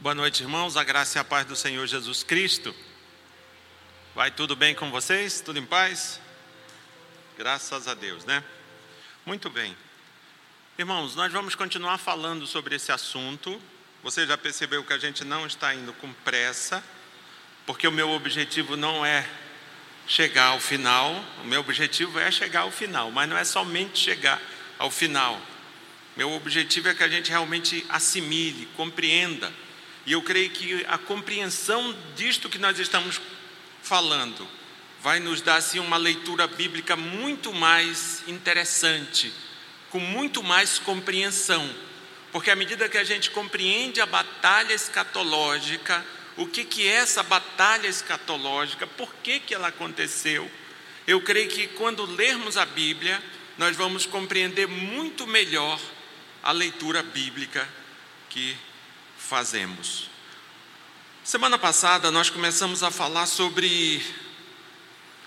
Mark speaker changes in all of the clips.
Speaker 1: Boa noite, irmãos. A graça e a paz do Senhor Jesus Cristo. Vai tudo bem com vocês? Tudo em paz? Graças a Deus, né? Muito bem. Irmãos, nós vamos continuar falando sobre esse assunto. Você já percebeu que a gente não está indo com pressa, porque o meu objetivo não é chegar ao final, o meu objetivo é chegar ao final, mas não é somente chegar ao final. Meu objetivo é que a gente realmente assimile, compreenda. E eu creio que a compreensão disto que nós estamos falando vai nos dar assim uma leitura bíblica muito mais interessante, com muito mais compreensão. Porque à medida que a gente compreende a batalha escatológica, o que, que é essa batalha escatológica, por que, que ela aconteceu, eu creio que quando lermos a Bíblia, nós vamos compreender muito melhor a leitura bíblica que fazemos. Semana passada nós começamos a falar sobre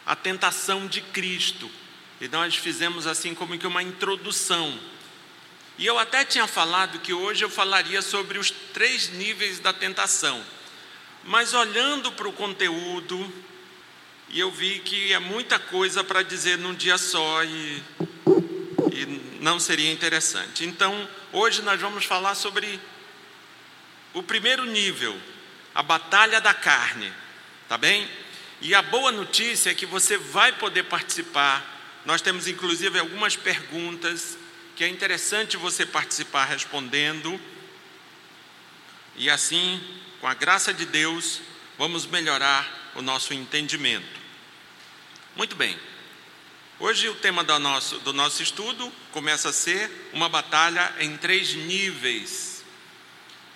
Speaker 1: a tentação de Cristo, e nós fizemos assim como que uma introdução. E eu até tinha falado que hoje eu falaria sobre os três níveis da tentação. Mas olhando para o conteúdo, e eu vi que é muita coisa para dizer num dia só e, e não seria interessante. Então, hoje nós vamos falar sobre o primeiro nível, a batalha da carne, tá bem? E a boa notícia é que você vai poder participar. Nós temos inclusive algumas perguntas que é interessante você participar respondendo. E assim com a graça de Deus, vamos melhorar o nosso entendimento. Muito bem. Hoje o tema do nosso, do nosso estudo começa a ser uma batalha em três níveis.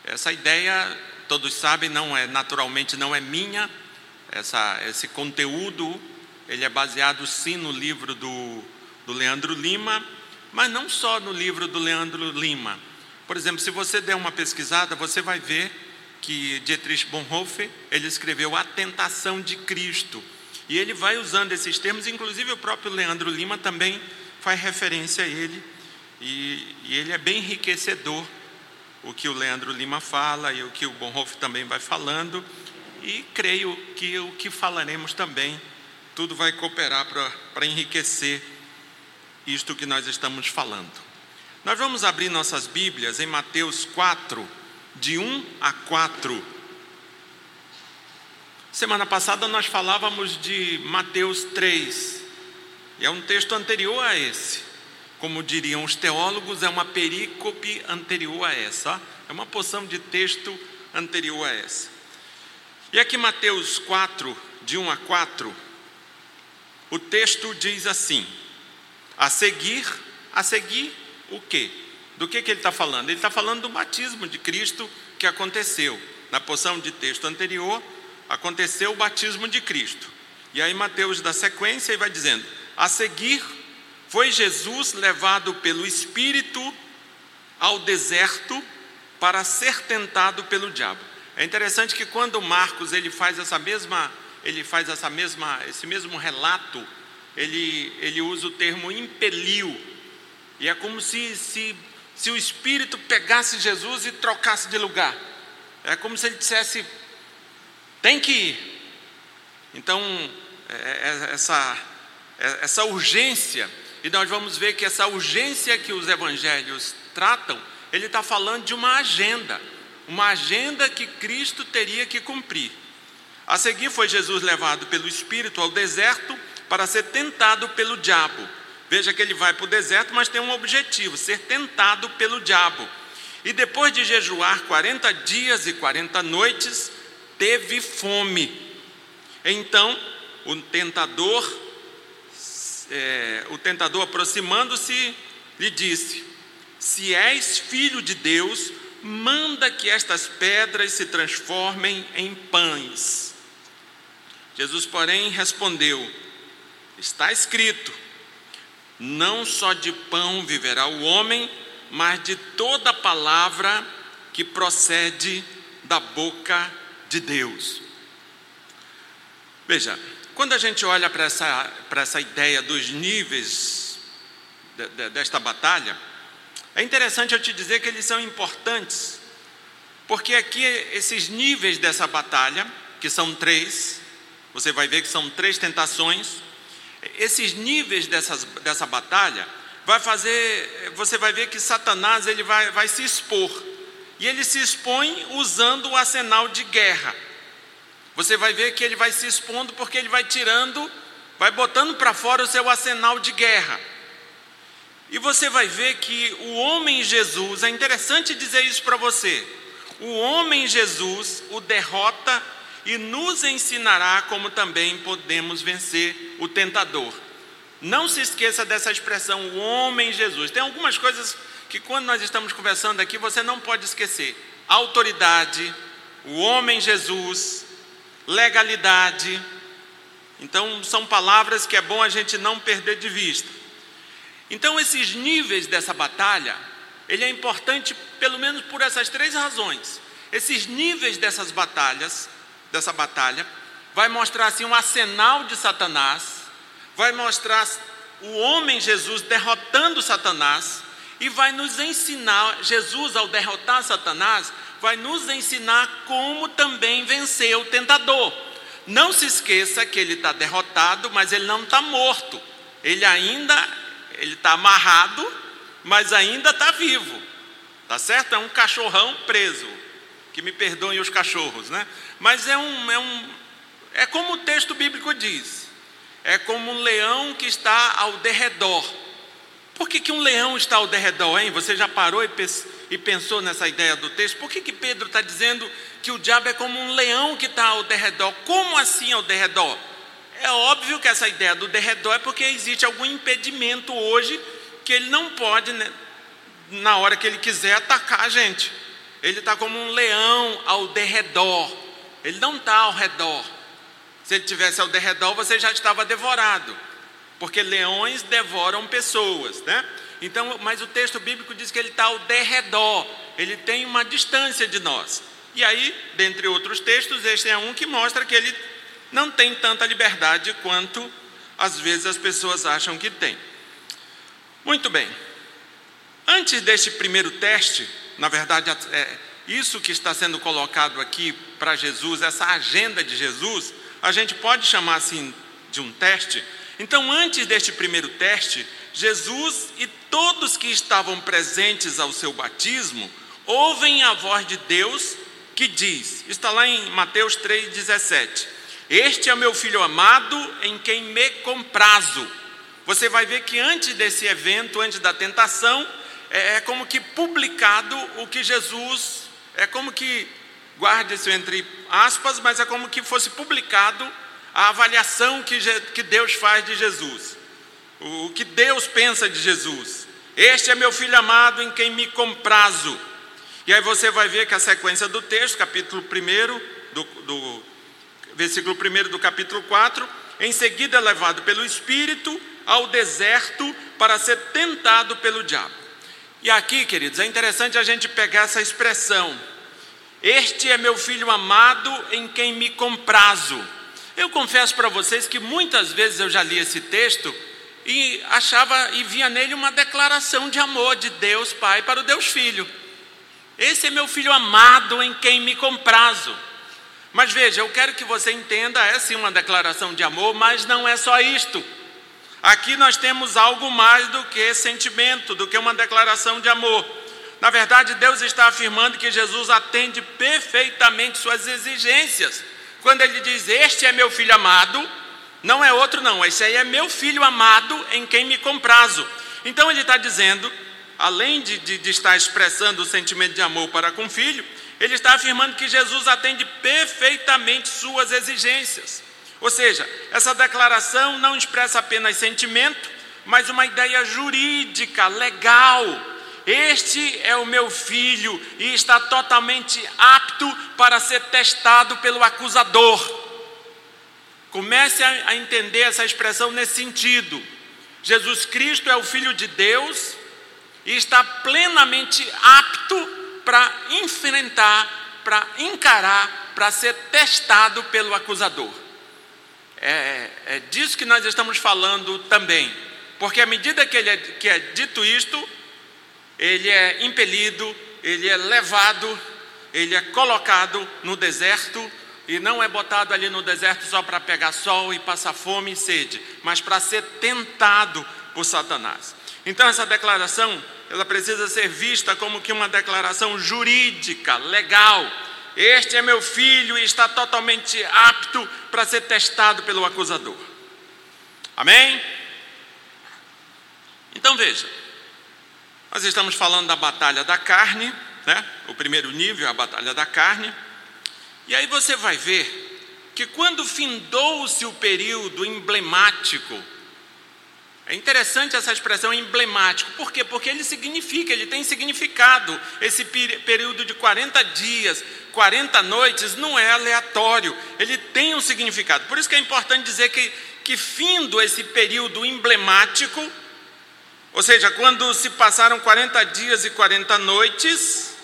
Speaker 1: Essa ideia, todos sabem, não é naturalmente não é minha. Essa, esse conteúdo ele é baseado sim no livro do, do Leandro Lima, mas não só no livro do Leandro Lima. Por exemplo, se você der uma pesquisada, você vai ver que Dietrich Bonhoeffer ele escreveu A Tentação de Cristo. E ele vai usando esses termos, inclusive o próprio Leandro Lima também faz referência a ele, e, e ele é bem enriquecedor o que o Leandro Lima fala e o que o Bonhoeffer também vai falando, e creio que o que falaremos também, tudo vai cooperar para enriquecer isto que nós estamos falando. Nós vamos abrir nossas Bíblias em Mateus 4, de 1 a 4. Semana passada nós falávamos de Mateus 3, e é um texto anterior a esse. Como diriam os teólogos, é uma perícope anterior a essa, é uma porção de texto anterior a essa. E aqui, Mateus 4, de 1 a 4, o texto diz assim: a seguir, a seguir o quê? Do que, que ele está falando? Ele está falando do batismo de Cristo que aconteceu. Na porção de texto anterior, aconteceu o batismo de Cristo. E aí Mateus dá sequência e vai dizendo: A seguir, foi Jesus levado pelo Espírito ao deserto para ser tentado pelo diabo. É interessante que quando Marcos ele faz essa mesma ele faz essa mesma esse mesmo relato, ele ele usa o termo impeliu. E é como se, se se o Espírito pegasse Jesus e trocasse de lugar. É como se ele dissesse: tem que ir. Então, é, é, essa, é, essa urgência, e nós vamos ver que essa urgência que os evangelhos tratam, ele está falando de uma agenda, uma agenda que Cristo teria que cumprir. A seguir foi Jesus levado pelo Espírito ao deserto para ser tentado pelo diabo. Veja que ele vai para o deserto, mas tem um objetivo: ser tentado pelo diabo. E depois de jejuar 40 dias e 40 noites, teve fome. Então, o tentador, é, o tentador aproximando-se, lhe disse: Se és filho de Deus, manda que estas pedras se transformem em pães. Jesus, porém, respondeu: Está escrito não só de pão viverá o homem, mas de toda palavra que procede da boca de Deus. Veja, quando a gente olha para essa, para essa ideia dos níveis de, de, desta batalha, é interessante eu te dizer que eles são importantes, Porque aqui esses níveis dessa batalha, que são três, você vai ver que são três tentações, esses níveis dessas, dessa batalha vai fazer, você vai ver que Satanás ele vai, vai se expor. E ele se expõe usando o arsenal de guerra. Você vai ver que ele vai se expondo porque ele vai tirando, vai botando para fora o seu arsenal de guerra. E você vai ver que o homem Jesus, é interessante dizer isso para você. O homem Jesus o derrota e nos ensinará como também podemos vencer o tentador. Não se esqueça dessa expressão, o homem Jesus. Tem algumas coisas que, quando nós estamos conversando aqui, você não pode esquecer: autoridade, o homem Jesus, legalidade. Então, são palavras que é bom a gente não perder de vista. Então, esses níveis dessa batalha, ele é importante pelo menos por essas três razões. Esses níveis dessas batalhas, dessa batalha, vai mostrar assim um arsenal de Satanás, vai mostrar o homem Jesus derrotando Satanás e vai nos ensinar, Jesus ao derrotar Satanás, vai nos ensinar como também vencer o tentador. Não se esqueça que ele está derrotado, mas ele não está morto. Ele ainda ele está amarrado, mas ainda está vivo. Tá certo? É um cachorrão preso. Que me perdoem os cachorros, né? Mas é um, é um é como o texto bíblico diz. É como um leão que está ao derredor. Por que, que um leão está ao derredor, hein? Você já parou e pensou nessa ideia do texto? Por que, que Pedro está dizendo que o diabo é como um leão que está ao derredor? Como assim ao derredor? É óbvio que essa ideia do derredor é porque existe algum impedimento hoje que ele não pode, né, na hora que ele quiser, atacar a gente. Ele está como um leão ao derredor, ele não está ao redor. Se ele tivesse ao derredor, você já estava devorado, porque leões devoram pessoas, né? Então, mas o texto bíblico diz que ele está ao derredor, ele tem uma distância de nós. E aí, dentre outros textos, este é um que mostra que ele não tem tanta liberdade quanto às vezes as pessoas acham que tem. Muito bem. Antes deste primeiro teste, na verdade, é, isso que está sendo colocado aqui para Jesus, essa agenda de Jesus, a gente pode chamar assim de um teste. Então, antes deste primeiro teste, Jesus e todos que estavam presentes ao seu batismo ouvem a voz de Deus que diz, está lá em Mateus 3,17: este é meu filho amado em quem me comprazo. Você vai ver que antes desse evento, antes da tentação, é, é como que publicado o que Jesus, é como que, guarde isso entre aspas, mas é como que fosse publicado a avaliação que, que Deus faz de Jesus, o, que Deus pensa de Jesus. Este é meu filho amado em quem me comprazo. E aí você vai ver que a sequência do texto, capítulo 1 do, do versículo 1 do capítulo 4, em seguida é levado pelo Espírito ao deserto para ser tentado pelo diabo. E aqui, queridos, é interessante a gente pegar essa expressão. Este é meu filho amado em quem me comprazo. Eu confesso para vocês que muitas vezes eu já li esse texto e achava e via nele uma declaração de amor de Deus Pai para o Deus Filho. Esse é meu filho amado em quem me comprazo. Mas veja, eu quero que você entenda, é sim uma declaração de amor, mas não é só isto. Aqui nós temos algo mais do que sentimento, do que uma declaração de amor. Na verdade, Deus está afirmando que Jesus atende perfeitamente suas exigências. Quando ele diz: Este é meu filho amado, não é outro, não, esse aí é meu filho amado em quem me comprazo. Então ele está dizendo, além de, de, de estar expressando o sentimento de amor para com o filho, ele está afirmando que Jesus atende perfeitamente suas exigências. Ou seja, essa declaração não expressa apenas sentimento, mas uma ideia jurídica, legal. Este é o meu filho e está totalmente apto para ser testado pelo acusador. Comece a entender essa expressão nesse sentido. Jesus Cristo é o Filho de Deus e está plenamente apto para enfrentar, para encarar, para ser testado pelo acusador. É, é, disso que nós estamos falando também, porque à medida que, ele é, que é dito isto, ele é impelido, ele é levado ele é colocado no deserto e não é botado ali no deserto só para pegar sol e passar fome e sede, mas para ser tentado por Satanás. Então essa declaração, ela precisa ser vista como que uma declaração jurídica, legal. Este é meu filho e está totalmente apto para ser testado pelo acusador. Amém? Então veja, nós estamos falando da batalha da carne, né? O primeiro nível é a batalha da carne. E aí você vai ver que quando findou-se o período emblemático, é interessante essa expressão emblemático, por quê? Porque ele significa, ele tem significado. Esse período de 40 dias, 40 noites, não é aleatório, ele tem um significado. Por isso que é importante dizer que, que findo esse período emblemático, ou seja, quando se passaram 40 dias e 40 noites,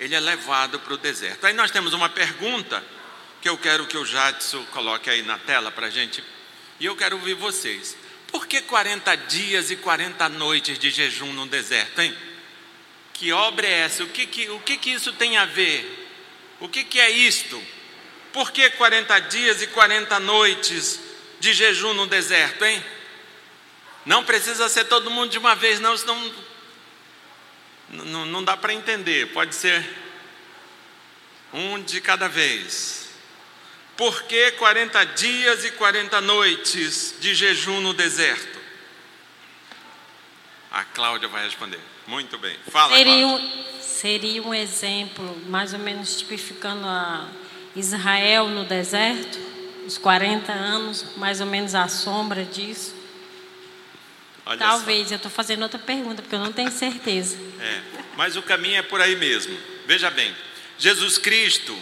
Speaker 1: ele é levado para o deserto. Aí nós temos uma pergunta que eu quero que o Jadson coloque aí na tela para a gente, e eu quero ouvir vocês. Por que 40 dias e 40 noites de jejum no deserto, hein? Que obra é essa? O que, que, o que, que isso tem a ver? O que, que é isto? Por que 40 dias e 40 noites de jejum no deserto, hein? Não precisa ser todo mundo de uma vez, não, senão não, não dá para entender. Pode ser um de cada vez. Por que 40 dias e 40 noites de jejum no deserto? A Cláudia vai responder. Muito bem. Fala,
Speaker 2: seria um, seria um exemplo, mais ou menos tipificando a Israel no deserto, os 40 anos, mais ou menos a sombra disso. Olha Talvez, só. eu estou fazendo outra pergunta, porque eu não tenho certeza.
Speaker 1: É, mas o caminho é por aí mesmo. Veja bem, Jesus Cristo,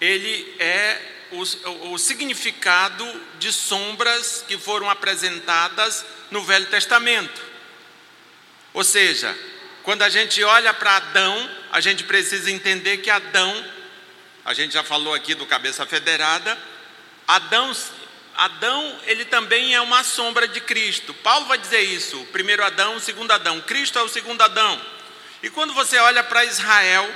Speaker 1: ele é o, o significado de sombras que foram apresentadas no Velho Testamento. Ou seja, quando a gente olha para Adão, a gente precisa entender que Adão, a gente já falou aqui do cabeça federada, Adão Adão, ele também é uma sombra de Cristo. Paulo vai dizer isso, o primeiro Adão, o segundo Adão. Cristo é o segundo Adão. E quando você olha para Israel,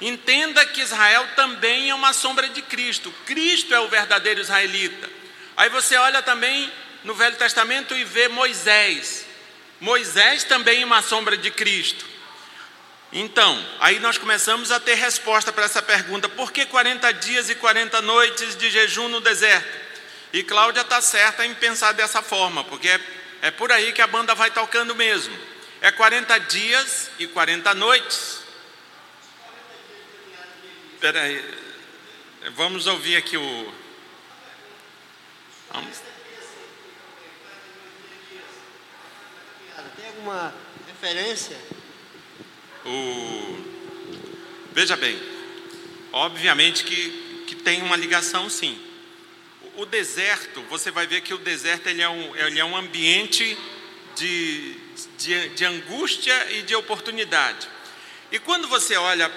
Speaker 1: entenda que Israel também é uma sombra de Cristo. Cristo é o verdadeiro israelita. Aí você olha também no Velho Testamento e vê Moisés. Moisés também é uma sombra de Cristo. Então, aí nós começamos a ter resposta para essa pergunta: por que 40 dias e 40 noites de jejum no deserto? E Cláudia está certa em pensar dessa forma, porque é, é por aí que a banda vai tocando mesmo. É 40 dias e 40 noites. Espera aí, vamos ouvir aqui o.
Speaker 3: Vamos. Tem alguma referência?
Speaker 1: O... Veja bem, obviamente que, que tem uma ligação sim o deserto, você vai ver que o deserto ele é um, ele é um ambiente de, de, de angústia e de oportunidade. E quando você olha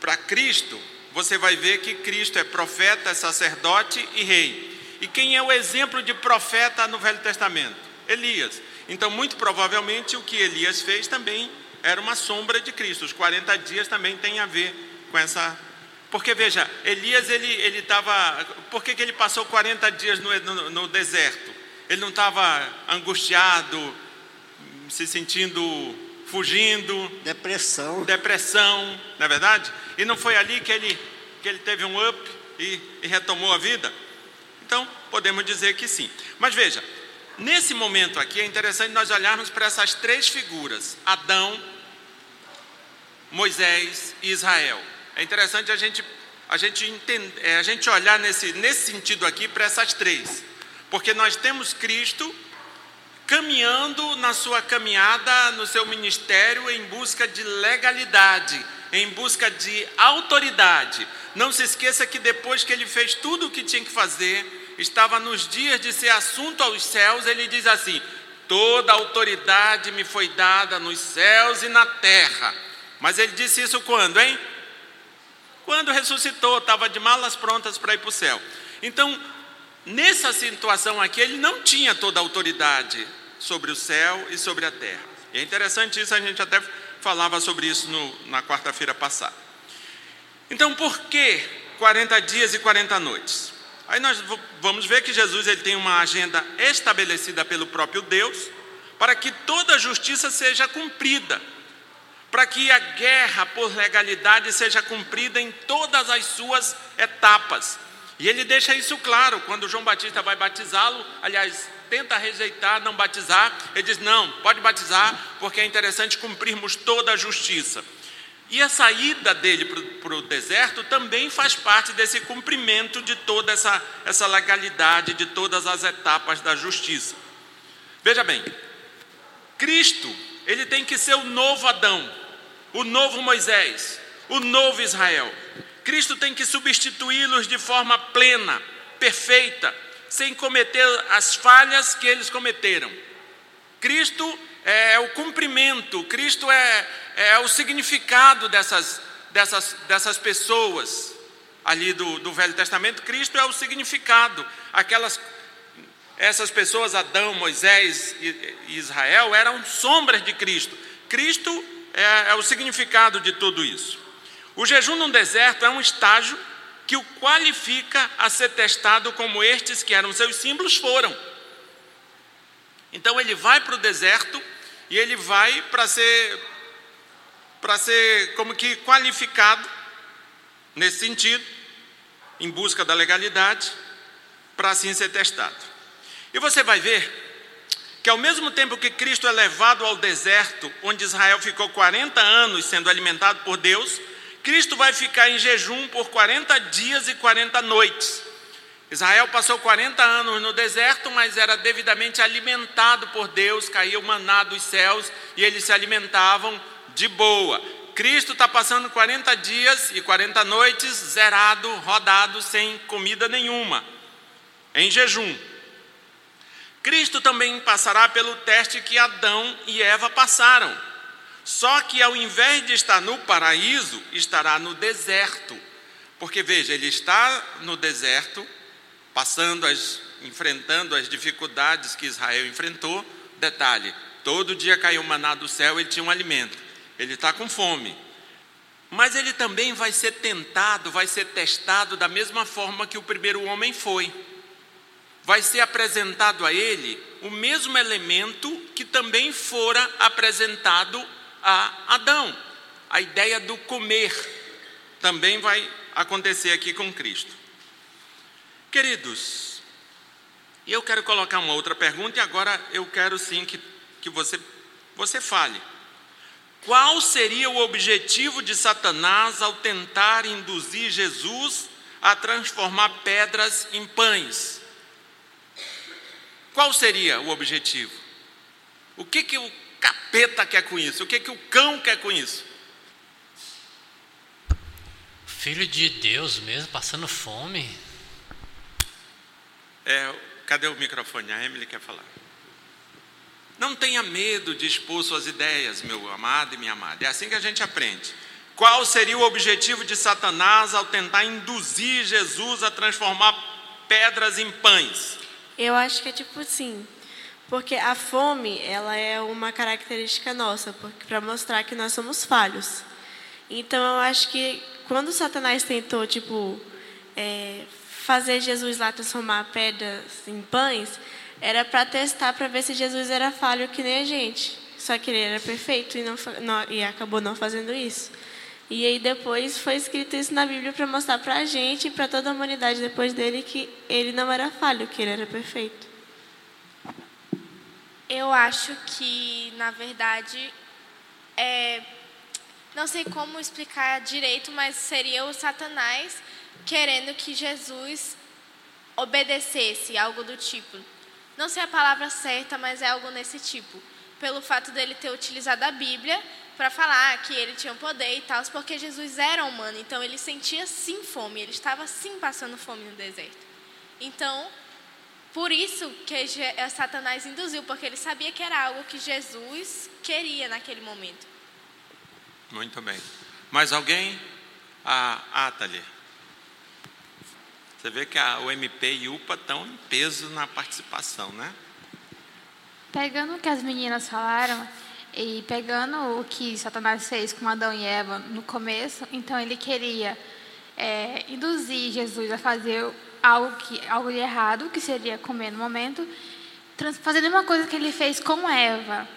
Speaker 1: para Cristo, você vai ver que Cristo é profeta, sacerdote e rei. E quem é o exemplo de profeta no Velho Testamento? Elias. Então, muito provavelmente, o que Elias fez também era uma sombra de Cristo. Os 40 dias também tem a ver com essa porque veja, Elias ele estava. Por que, que ele passou 40 dias no, no, no deserto? Ele não estava angustiado, se sentindo fugindo.
Speaker 3: Depressão.
Speaker 1: Depressão, não é verdade? E não foi ali que ele, que ele teve um up e, e retomou a vida? Então, podemos dizer que sim. Mas veja, nesse momento aqui é interessante nós olharmos para essas três figuras: Adão, Moisés e Israel. É interessante a gente, a gente, é, a gente olhar nesse, nesse sentido aqui para essas três, porque nós temos Cristo caminhando na sua caminhada, no seu ministério, em busca de legalidade, em busca de autoridade. Não se esqueça que depois que ele fez tudo o que tinha que fazer, estava nos dias de ser assunto aos céus, ele diz assim: Toda autoridade me foi dada nos céus e na terra. Mas ele disse isso quando, hein? Quando ressuscitou, estava de malas prontas para ir para o céu. Então, nessa situação aqui, ele não tinha toda a autoridade sobre o céu e sobre a terra. E é interessante isso, a gente até falava sobre isso no, na quarta-feira passada. Então, por que 40 dias e 40 noites? Aí nós vamos ver que Jesus ele tem uma agenda estabelecida pelo próprio Deus para que toda a justiça seja cumprida, para que a guerra por legalidade seja cumprida em todas as suas etapas. E ele deixa isso claro quando João Batista vai batizá-lo, aliás, tenta rejeitar, não batizar, ele diz: não, pode batizar, porque é interessante cumprirmos toda a justiça. E a saída dele para o deserto também faz parte desse cumprimento de toda essa, essa legalidade, de todas as etapas da justiça. Veja bem, Cristo, ele tem que ser o novo Adão, o novo Moisés, o novo Israel. Cristo tem que substituí-los de forma plena, perfeita, sem cometer as falhas que eles cometeram. Cristo é o cumprimento, Cristo é, é o significado dessas, dessas, dessas pessoas ali do, do Velho Testamento. Cristo é o significado, aquelas essas pessoas, Adão, Moisés e Israel, eram sombras de Cristo. Cristo é, é, o significado de tudo isso. O jejum no deserto é um estágio que o qualifica a ser testado como estes que eram seus símbolos foram. Então ele vai para o deserto e ele vai para ser para ser como que qualificado nesse sentido, em busca da legalidade, para assim ser testado. E você vai ver que ao mesmo tempo que Cristo é levado ao deserto, onde Israel ficou 40 anos sendo alimentado por Deus, Cristo vai ficar em jejum por 40 dias e 40 noites. Israel passou 40 anos no deserto, mas era devidamente alimentado por Deus, caía o maná dos céus e eles se alimentavam de boa. Cristo está passando 40 dias e 40 noites zerado, rodado, sem comida nenhuma, em jejum. Cristo também passará pelo teste que Adão e Eva passaram. Só que ao invés de estar no paraíso, estará no deserto. Porque veja, ele está no deserto, passando as enfrentando as dificuldades que Israel enfrentou. Detalhe: todo dia caiu maná do céu, ele tinha um alimento. Ele está com fome. Mas ele também vai ser tentado, vai ser testado da mesma forma que o primeiro homem foi vai ser apresentado a ele o mesmo elemento que também fora apresentado a Adão. A ideia do comer também vai acontecer aqui com Cristo. Queridos, eu quero colocar uma outra pergunta e agora eu quero sim que, que você, você fale. Qual seria o objetivo de Satanás ao tentar induzir Jesus a transformar pedras em pães? Qual seria o objetivo? O que, que o capeta quer com isso? O que, que o cão quer com isso?
Speaker 4: Filho de Deus mesmo, passando fome.
Speaker 1: É, cadê o microfone? A Emily quer falar. Não tenha medo de expor suas ideias, meu amado e minha amada. É assim que a gente aprende. Qual seria o objetivo de Satanás ao tentar induzir Jesus a transformar pedras em pães?
Speaker 5: Eu acho que é tipo assim, porque a fome, ela é uma característica nossa, para mostrar que nós somos falhos. Então eu acho que quando Satanás tentou, tipo, é, fazer Jesus lá transformar pedras em pães, era para testar para ver se Jesus era falho que nem a gente. Só que ele era perfeito e, não, não, e acabou não fazendo isso. E aí depois foi escrito isso na Bíblia para mostrar para a gente e para toda a humanidade depois dele que ele não era falho, que ele era perfeito.
Speaker 6: Eu acho que, na verdade, é, não sei como explicar direito, mas seria o Satanás querendo que Jesus obedecesse, algo do tipo. Não sei a palavra certa, mas é algo nesse tipo. Pelo fato dele ter utilizado a Bíblia para falar que ele tinha poder e tal, porque Jesus era humano, então ele sentia sim fome, ele estava sim passando fome no deserto. Então, por isso que eh, Satanás induziu, porque ele sabia que era algo que Jesus queria naquele momento.
Speaker 1: Muito bem. Mais alguém? A ah, Atali. Você vê que a UMP e UPA estão em peso na participação, né?
Speaker 7: Pegando o que as meninas falaram, E pegando o que Satanás fez com Adão e Eva no começo, então ele queria é, induzir Jesus a fazer algo, que, algo de errado, que seria comer no momento, fazendo uma coisa que ele fez com Eva,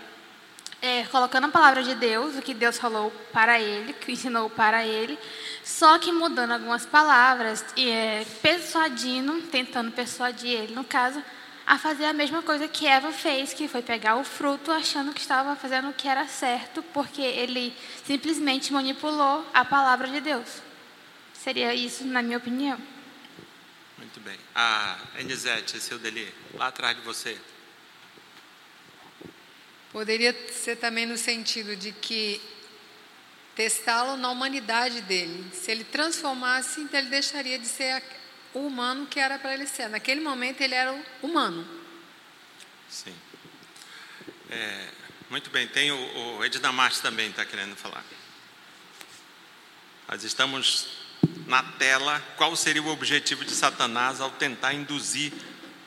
Speaker 7: é, colocando a palavra de Deus, o que Deus falou para ele, que ensinou para ele, só que mudando algumas palavras e é, persuadindo, tentando persuadir ele, no caso, a fazer a mesma coisa que Eva fez, que foi pegar o fruto achando que estava fazendo o que era certo, porque ele simplesmente manipulou a palavra de Deus. Seria isso, na minha opinião.
Speaker 1: Muito bem. A Enisete, seu Deli, lá atrás de você.
Speaker 8: Poderia ser também no sentido de que testá-lo na humanidade dele. Se ele transformasse, então ele deixaria de ser o humano que era para ele ser. Naquele momento ele era o humano.
Speaker 1: Sim. É, muito bem, tem o, o Ednamarte também está querendo falar. Nós estamos na tela. Qual seria o objetivo de Satanás ao tentar induzir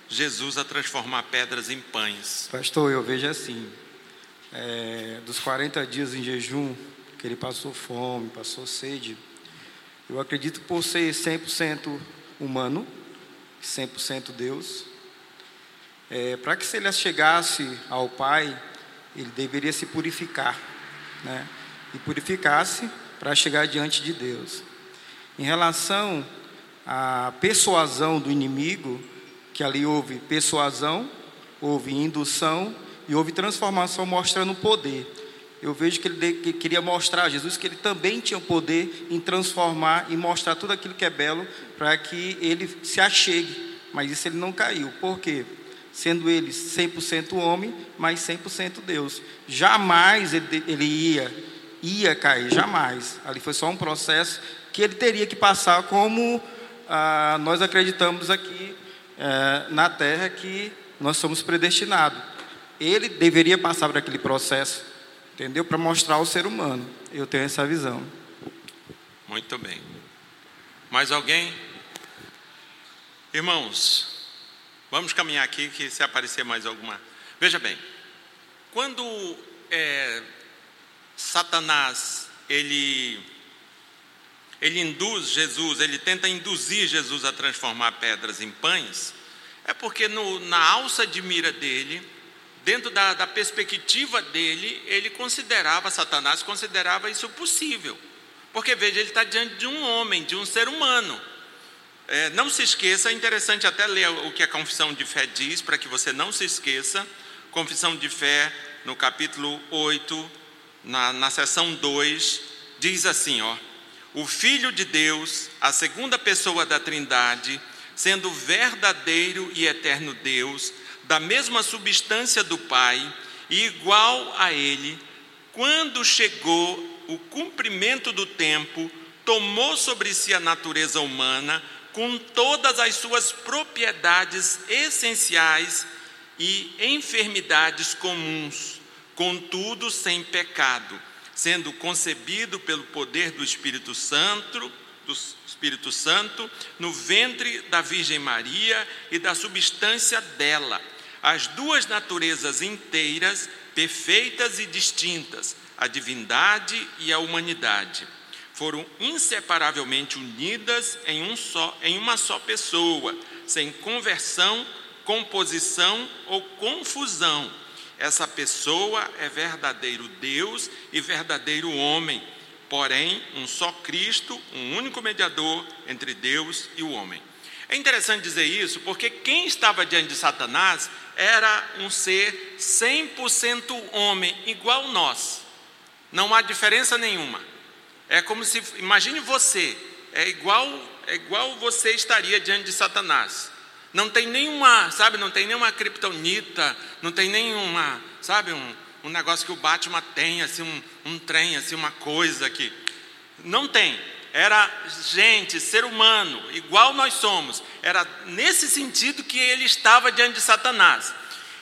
Speaker 1: Jesus a transformar pedras em pães?
Speaker 9: Pastor, eu vejo assim é, dos 40 dias em jejum, que ele passou fome, passou sede, eu acredito por ser 100% humano, 100% Deus, é, para que se ele chegasse ao Pai, ele deveria se purificar, né? E purificasse para chegar diante de Deus. Em relação à persuasão do inimigo, que ali houve persuasão, houve indução e houve transformação mostrando poder. Eu vejo que ele queria mostrar a Jesus que ele também tinha o poder em transformar e mostrar tudo aquilo que é belo para que ele se achegue. Mas isso ele não caiu. Por quê? Sendo ele 100% homem, mas 100% Deus. Jamais ele, ele ia, ia cair, jamais. Ali foi só um processo que ele teria que passar como ah, nós acreditamos aqui eh, na terra que nós somos predestinados ele deveria passar por aquele processo, entendeu? Para mostrar ao ser humano. Eu tenho essa visão.
Speaker 1: Muito bem. Mais alguém? Irmãos, vamos caminhar aqui que se aparecer mais alguma. Veja bem, quando é, Satanás ele ele induz Jesus, ele tenta induzir Jesus a transformar pedras em pães, é porque no, na alça de mira dele dentro da, da perspectiva dele, ele considerava, Satanás considerava isso possível. Porque veja, ele está diante de um homem, de um ser humano. É, não se esqueça, é interessante até ler o que a confissão de fé diz, para que você não se esqueça. Confissão de fé, no capítulo 8, na, na seção 2, diz assim: ó, o Filho de Deus, a segunda pessoa da Trindade, sendo verdadeiro e eterno Deus, da mesma substância do Pai e igual a Ele, quando chegou o cumprimento do tempo, tomou sobre si a natureza humana com todas as suas propriedades essenciais e enfermidades comuns, contudo sem pecado, sendo concebido pelo poder do Espírito Santo, do Espírito Santo, no ventre da Virgem Maria e da substância dela as duas naturezas inteiras, perfeitas e distintas, a divindade e a humanidade, foram inseparavelmente unidas em, um só, em uma só pessoa, sem conversão, composição ou confusão. Essa pessoa é verdadeiro Deus e verdadeiro homem, porém, um só Cristo, um único mediador entre Deus e o homem. É interessante dizer isso porque quem estava diante de Satanás era um ser 100% homem, igual nós. Não há diferença nenhuma. É como se, imagine você, é igual, é igual você estaria diante de Satanás. Não tem nenhuma, sabe, não tem nenhuma criptonita, não tem nenhuma, sabe, um, um negócio que o Batman tem, assim, um, um trem, assim, uma coisa que. Não tem era gente, ser humano, igual nós somos. Era nesse sentido que ele estava diante de Satanás.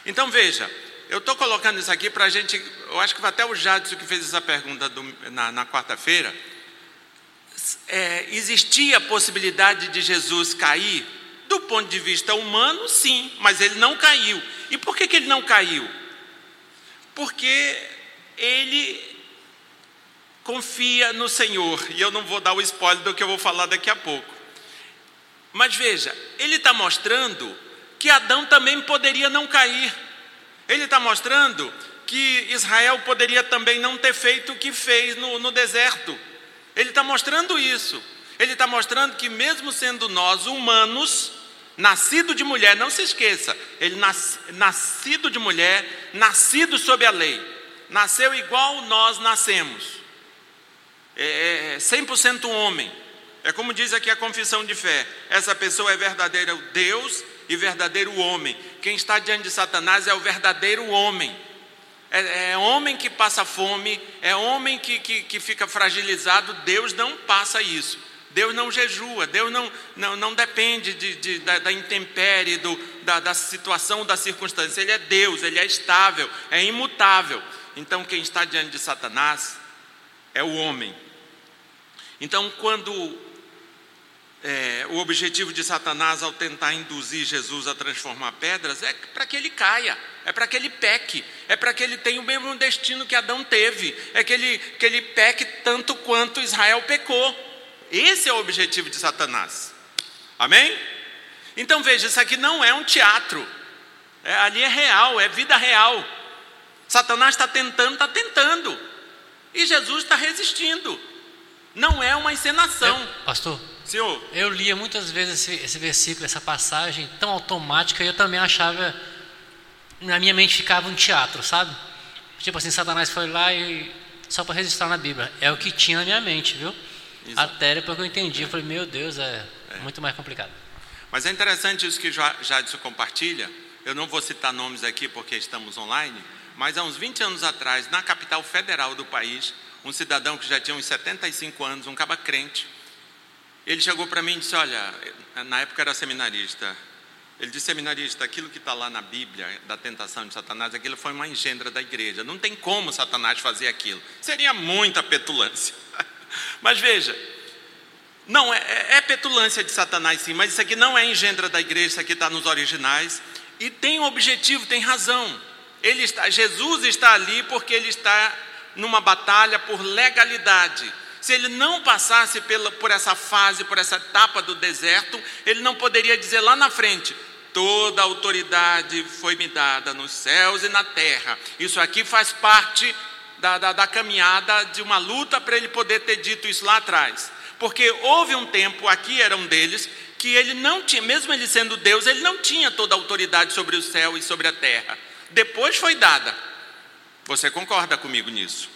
Speaker 1: Então veja, eu estou colocando isso aqui para a gente. Eu acho que até o Jadson que fez essa pergunta do, na, na quarta-feira. É, existia a possibilidade de Jesus cair? Do ponto de vista humano, sim, mas ele não caiu. E por que, que ele não caiu? Porque ele confia no Senhor. E eu não vou dar o spoiler do que eu vou falar daqui a pouco. Mas veja, ele está mostrando que Adão também poderia não cair. Ele está mostrando que Israel poderia também não ter feito o que fez no, no deserto. Ele está mostrando isso. Ele está mostrando que, mesmo sendo nós humanos, nascido de mulher, não se esqueça, ele nas, nascido de mulher, nascido sob a lei, nasceu igual nós nascemos, é 100% é homem. É como diz aqui a confissão de fé: essa pessoa é verdadeiro Deus e verdadeiro homem. Quem está diante de Satanás é o verdadeiro homem. É, é homem que passa fome, é homem que, que, que fica fragilizado. Deus não passa isso. Deus não jejua, Deus não, não, não depende de, de da, da, intempérie, do, da, da situação, da circunstância. Ele é Deus, ele é estável, é imutável. Então, quem está diante de Satanás é o homem. Então, quando é, o objetivo de Satanás ao tentar induzir Jesus a transformar pedras é para que ele caia, é para que ele peque, é para que ele tenha o mesmo destino que Adão teve, é que ele, que ele peque tanto quanto Israel pecou. Esse é o objetivo de Satanás. Amém? Então veja, isso aqui não é um teatro, é, ali é real, é vida real. Satanás está tentando, está tentando, e Jesus está resistindo. Não é uma encenação.
Speaker 4: Pastor,
Speaker 1: Senhor.
Speaker 4: Eu lia muitas vezes esse, esse versículo, essa passagem tão automática, e eu também achava, na minha mente ficava um teatro, sabe? Tipo assim, Satanás foi lá e só para registrar na Bíblia. É o que tinha na minha mente, viu? Exato. Até depois que eu entendi, eu falei, meu Deus, é, é. muito mais complicado.
Speaker 1: Mas é interessante isso que Jadson compartilha. Eu não vou citar nomes aqui porque estamos online, mas há uns 20 anos atrás, na capital federal do país, um cidadão que já tinha uns 75 anos, um caba crente, ele chegou para mim e disse: Olha, na época era seminarista. Ele disse: Seminarista, aquilo que está lá na Bíblia, da tentação de Satanás, aquilo foi uma engendra da igreja. Não tem como Satanás fazer aquilo. Seria muita petulância. Mas veja, não, é, é, é petulância de Satanás sim, mas isso aqui não é engendra da igreja, isso aqui está nos originais. E tem um objetivo, tem razão. Ele está, Jesus está ali porque ele está numa batalha por legalidade. Se ele não passasse pela, por essa fase, por essa etapa do deserto, ele não poderia dizer lá na frente: toda autoridade foi me dada nos céus e na terra. Isso aqui faz parte da, da, da caminhada de uma luta para ele poder ter dito isso lá atrás. Porque houve um tempo, aqui era um deles, que ele não tinha, mesmo ele sendo Deus, ele não tinha toda a autoridade sobre o céu e sobre a terra. Depois foi dada. Você concorda comigo nisso?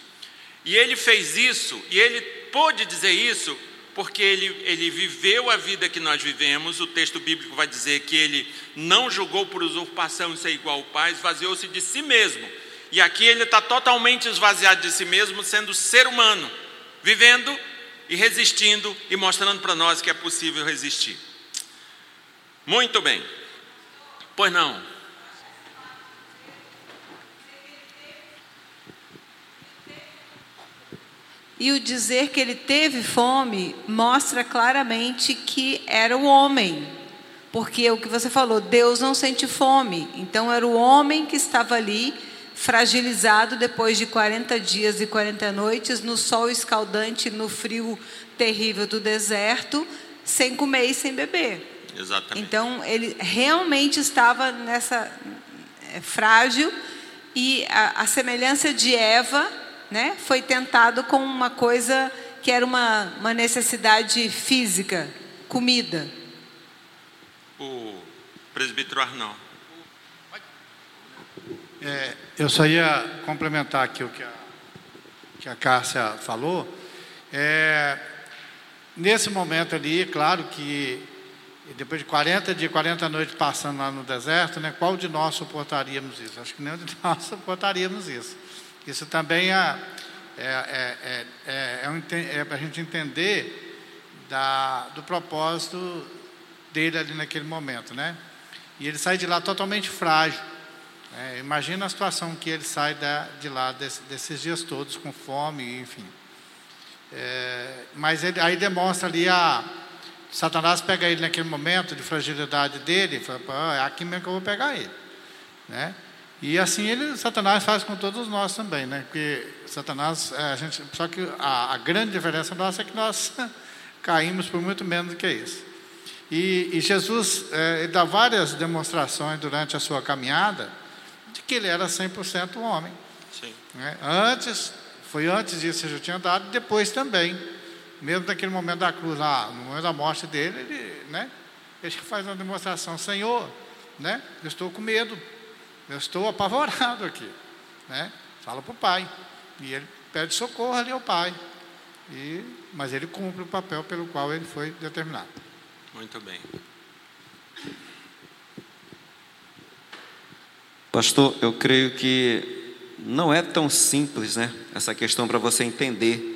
Speaker 1: E ele fez isso, e ele pôde dizer isso, porque ele, ele viveu a vida que nós vivemos. O texto bíblico vai dizer que ele não julgou por usurpação ser igual ao Pai, esvaziou-se de si mesmo. E aqui ele está totalmente esvaziado de si mesmo, sendo ser humano, vivendo e resistindo e mostrando para nós que é possível resistir. Muito bem. Pois não.
Speaker 10: E o dizer que ele teve fome mostra claramente que era o homem. Porque o que você falou, Deus não sente fome. Então era o homem que estava ali, fragilizado depois de 40 dias e 40 noites, no sol escaldante, no frio terrível do deserto, sem comer e sem beber.
Speaker 1: Exatamente.
Speaker 10: Então ele realmente estava nessa é, frágil e a, a semelhança de Eva né, foi tentado com uma coisa que era uma, uma necessidade física, comida.
Speaker 1: O presbítero Arnão.
Speaker 11: É, eu só ia complementar aqui o que a, que a Cássia falou. É, nesse momento ali, claro que depois de 40 dias, 40 noites passando lá no deserto, né, qual de nós suportaríamos isso? Acho que nenhum de nós suportaríamos isso. Isso também é, é, é, é, é, um, é para a gente entender da, do propósito dele ali naquele momento, né? E ele sai de lá totalmente frágil. É, imagina a situação que ele sai da, de lá desse, desses dias todos com fome, enfim. É, mas ele, aí demonstra ali a Satanás pega ele naquele momento de fragilidade dele e fala, é aqui mesmo que eu vou pegar ele, né? E assim ele, Satanás faz com todos nós também, né? Porque Satanás, é, a gente, só que a, a grande diferença nossa é que nós caímos por muito menos do que isso. E, e Jesus é, dá várias demonstrações durante a sua caminhada de que ele era 100% homem.
Speaker 1: Sim.
Speaker 11: Né? Antes, foi antes disso que já tinha dado, depois também. Mesmo naquele momento da cruz lá, no momento da morte dele, ele, né? ele faz uma demonstração, Senhor, né? eu estou com medo, eu estou apavorado aqui. Né? Fala para o pai. E ele pede socorro ali ao pai. E, mas ele cumpre o papel pelo qual ele foi determinado.
Speaker 1: Muito bem.
Speaker 12: Pastor, eu creio que não é tão simples, né? Essa questão para você entender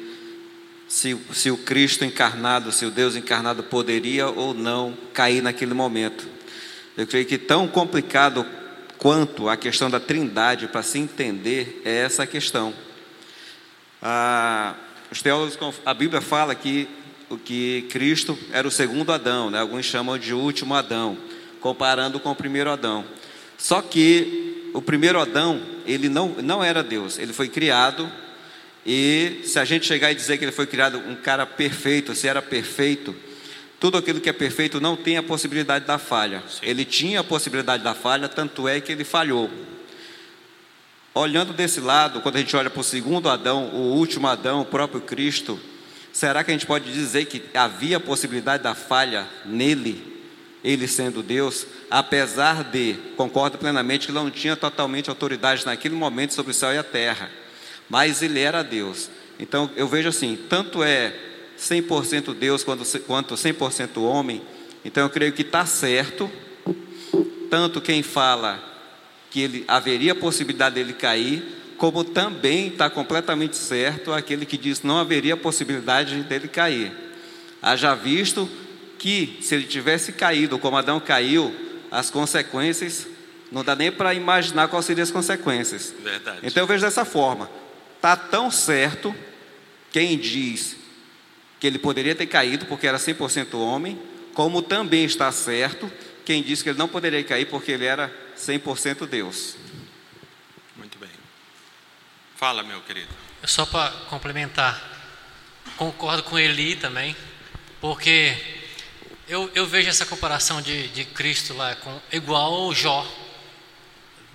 Speaker 12: se, se o Cristo encarnado, se o Deus encarnado poderia ou não cair naquele momento. Eu creio que tão complicado quanto a questão da trindade para se entender é essa questão. Ah, os teólogos, a Bíblia fala que que Cristo era o segundo Adão, né? alguns chamam de último Adão, comparando com o primeiro Adão. Só que o primeiro Adão, ele não, não era Deus, ele foi criado, e se a gente chegar e dizer que ele foi criado um cara perfeito, se era perfeito, tudo aquilo que é perfeito não tem a possibilidade da falha. Sim. Ele tinha a possibilidade da falha, tanto é que ele falhou. Olhando desse lado, quando a gente olha para o segundo Adão, o último Adão, o próprio Cristo, será que a gente pode dizer que havia possibilidade da falha nele, ele sendo Deus, apesar de, concordo plenamente que ele não tinha totalmente autoridade naquele momento sobre o céu e a terra, mas ele era Deus. Então eu vejo assim, tanto é 100% Deus quanto 100% homem, então eu creio que está certo, tanto quem fala que ele haveria possibilidade dele cair, como também está completamente certo aquele que diz não haveria possibilidade dele cair. Haja visto que se ele tivesse caído como Adão caiu, as consequências não dá nem para imaginar quais seriam as consequências.
Speaker 1: Verdade.
Speaker 12: Então eu vejo dessa forma. Está tão certo quem diz que ele poderia ter caído porque era 100% homem, como também está certo quem diz que ele não poderia cair porque ele era 100% Deus.
Speaker 1: Muito bem. Fala, meu querido.
Speaker 4: Só para complementar, concordo com Eli também, porque eu, eu vejo essa comparação de, de Cristo lá com igual ao Jó.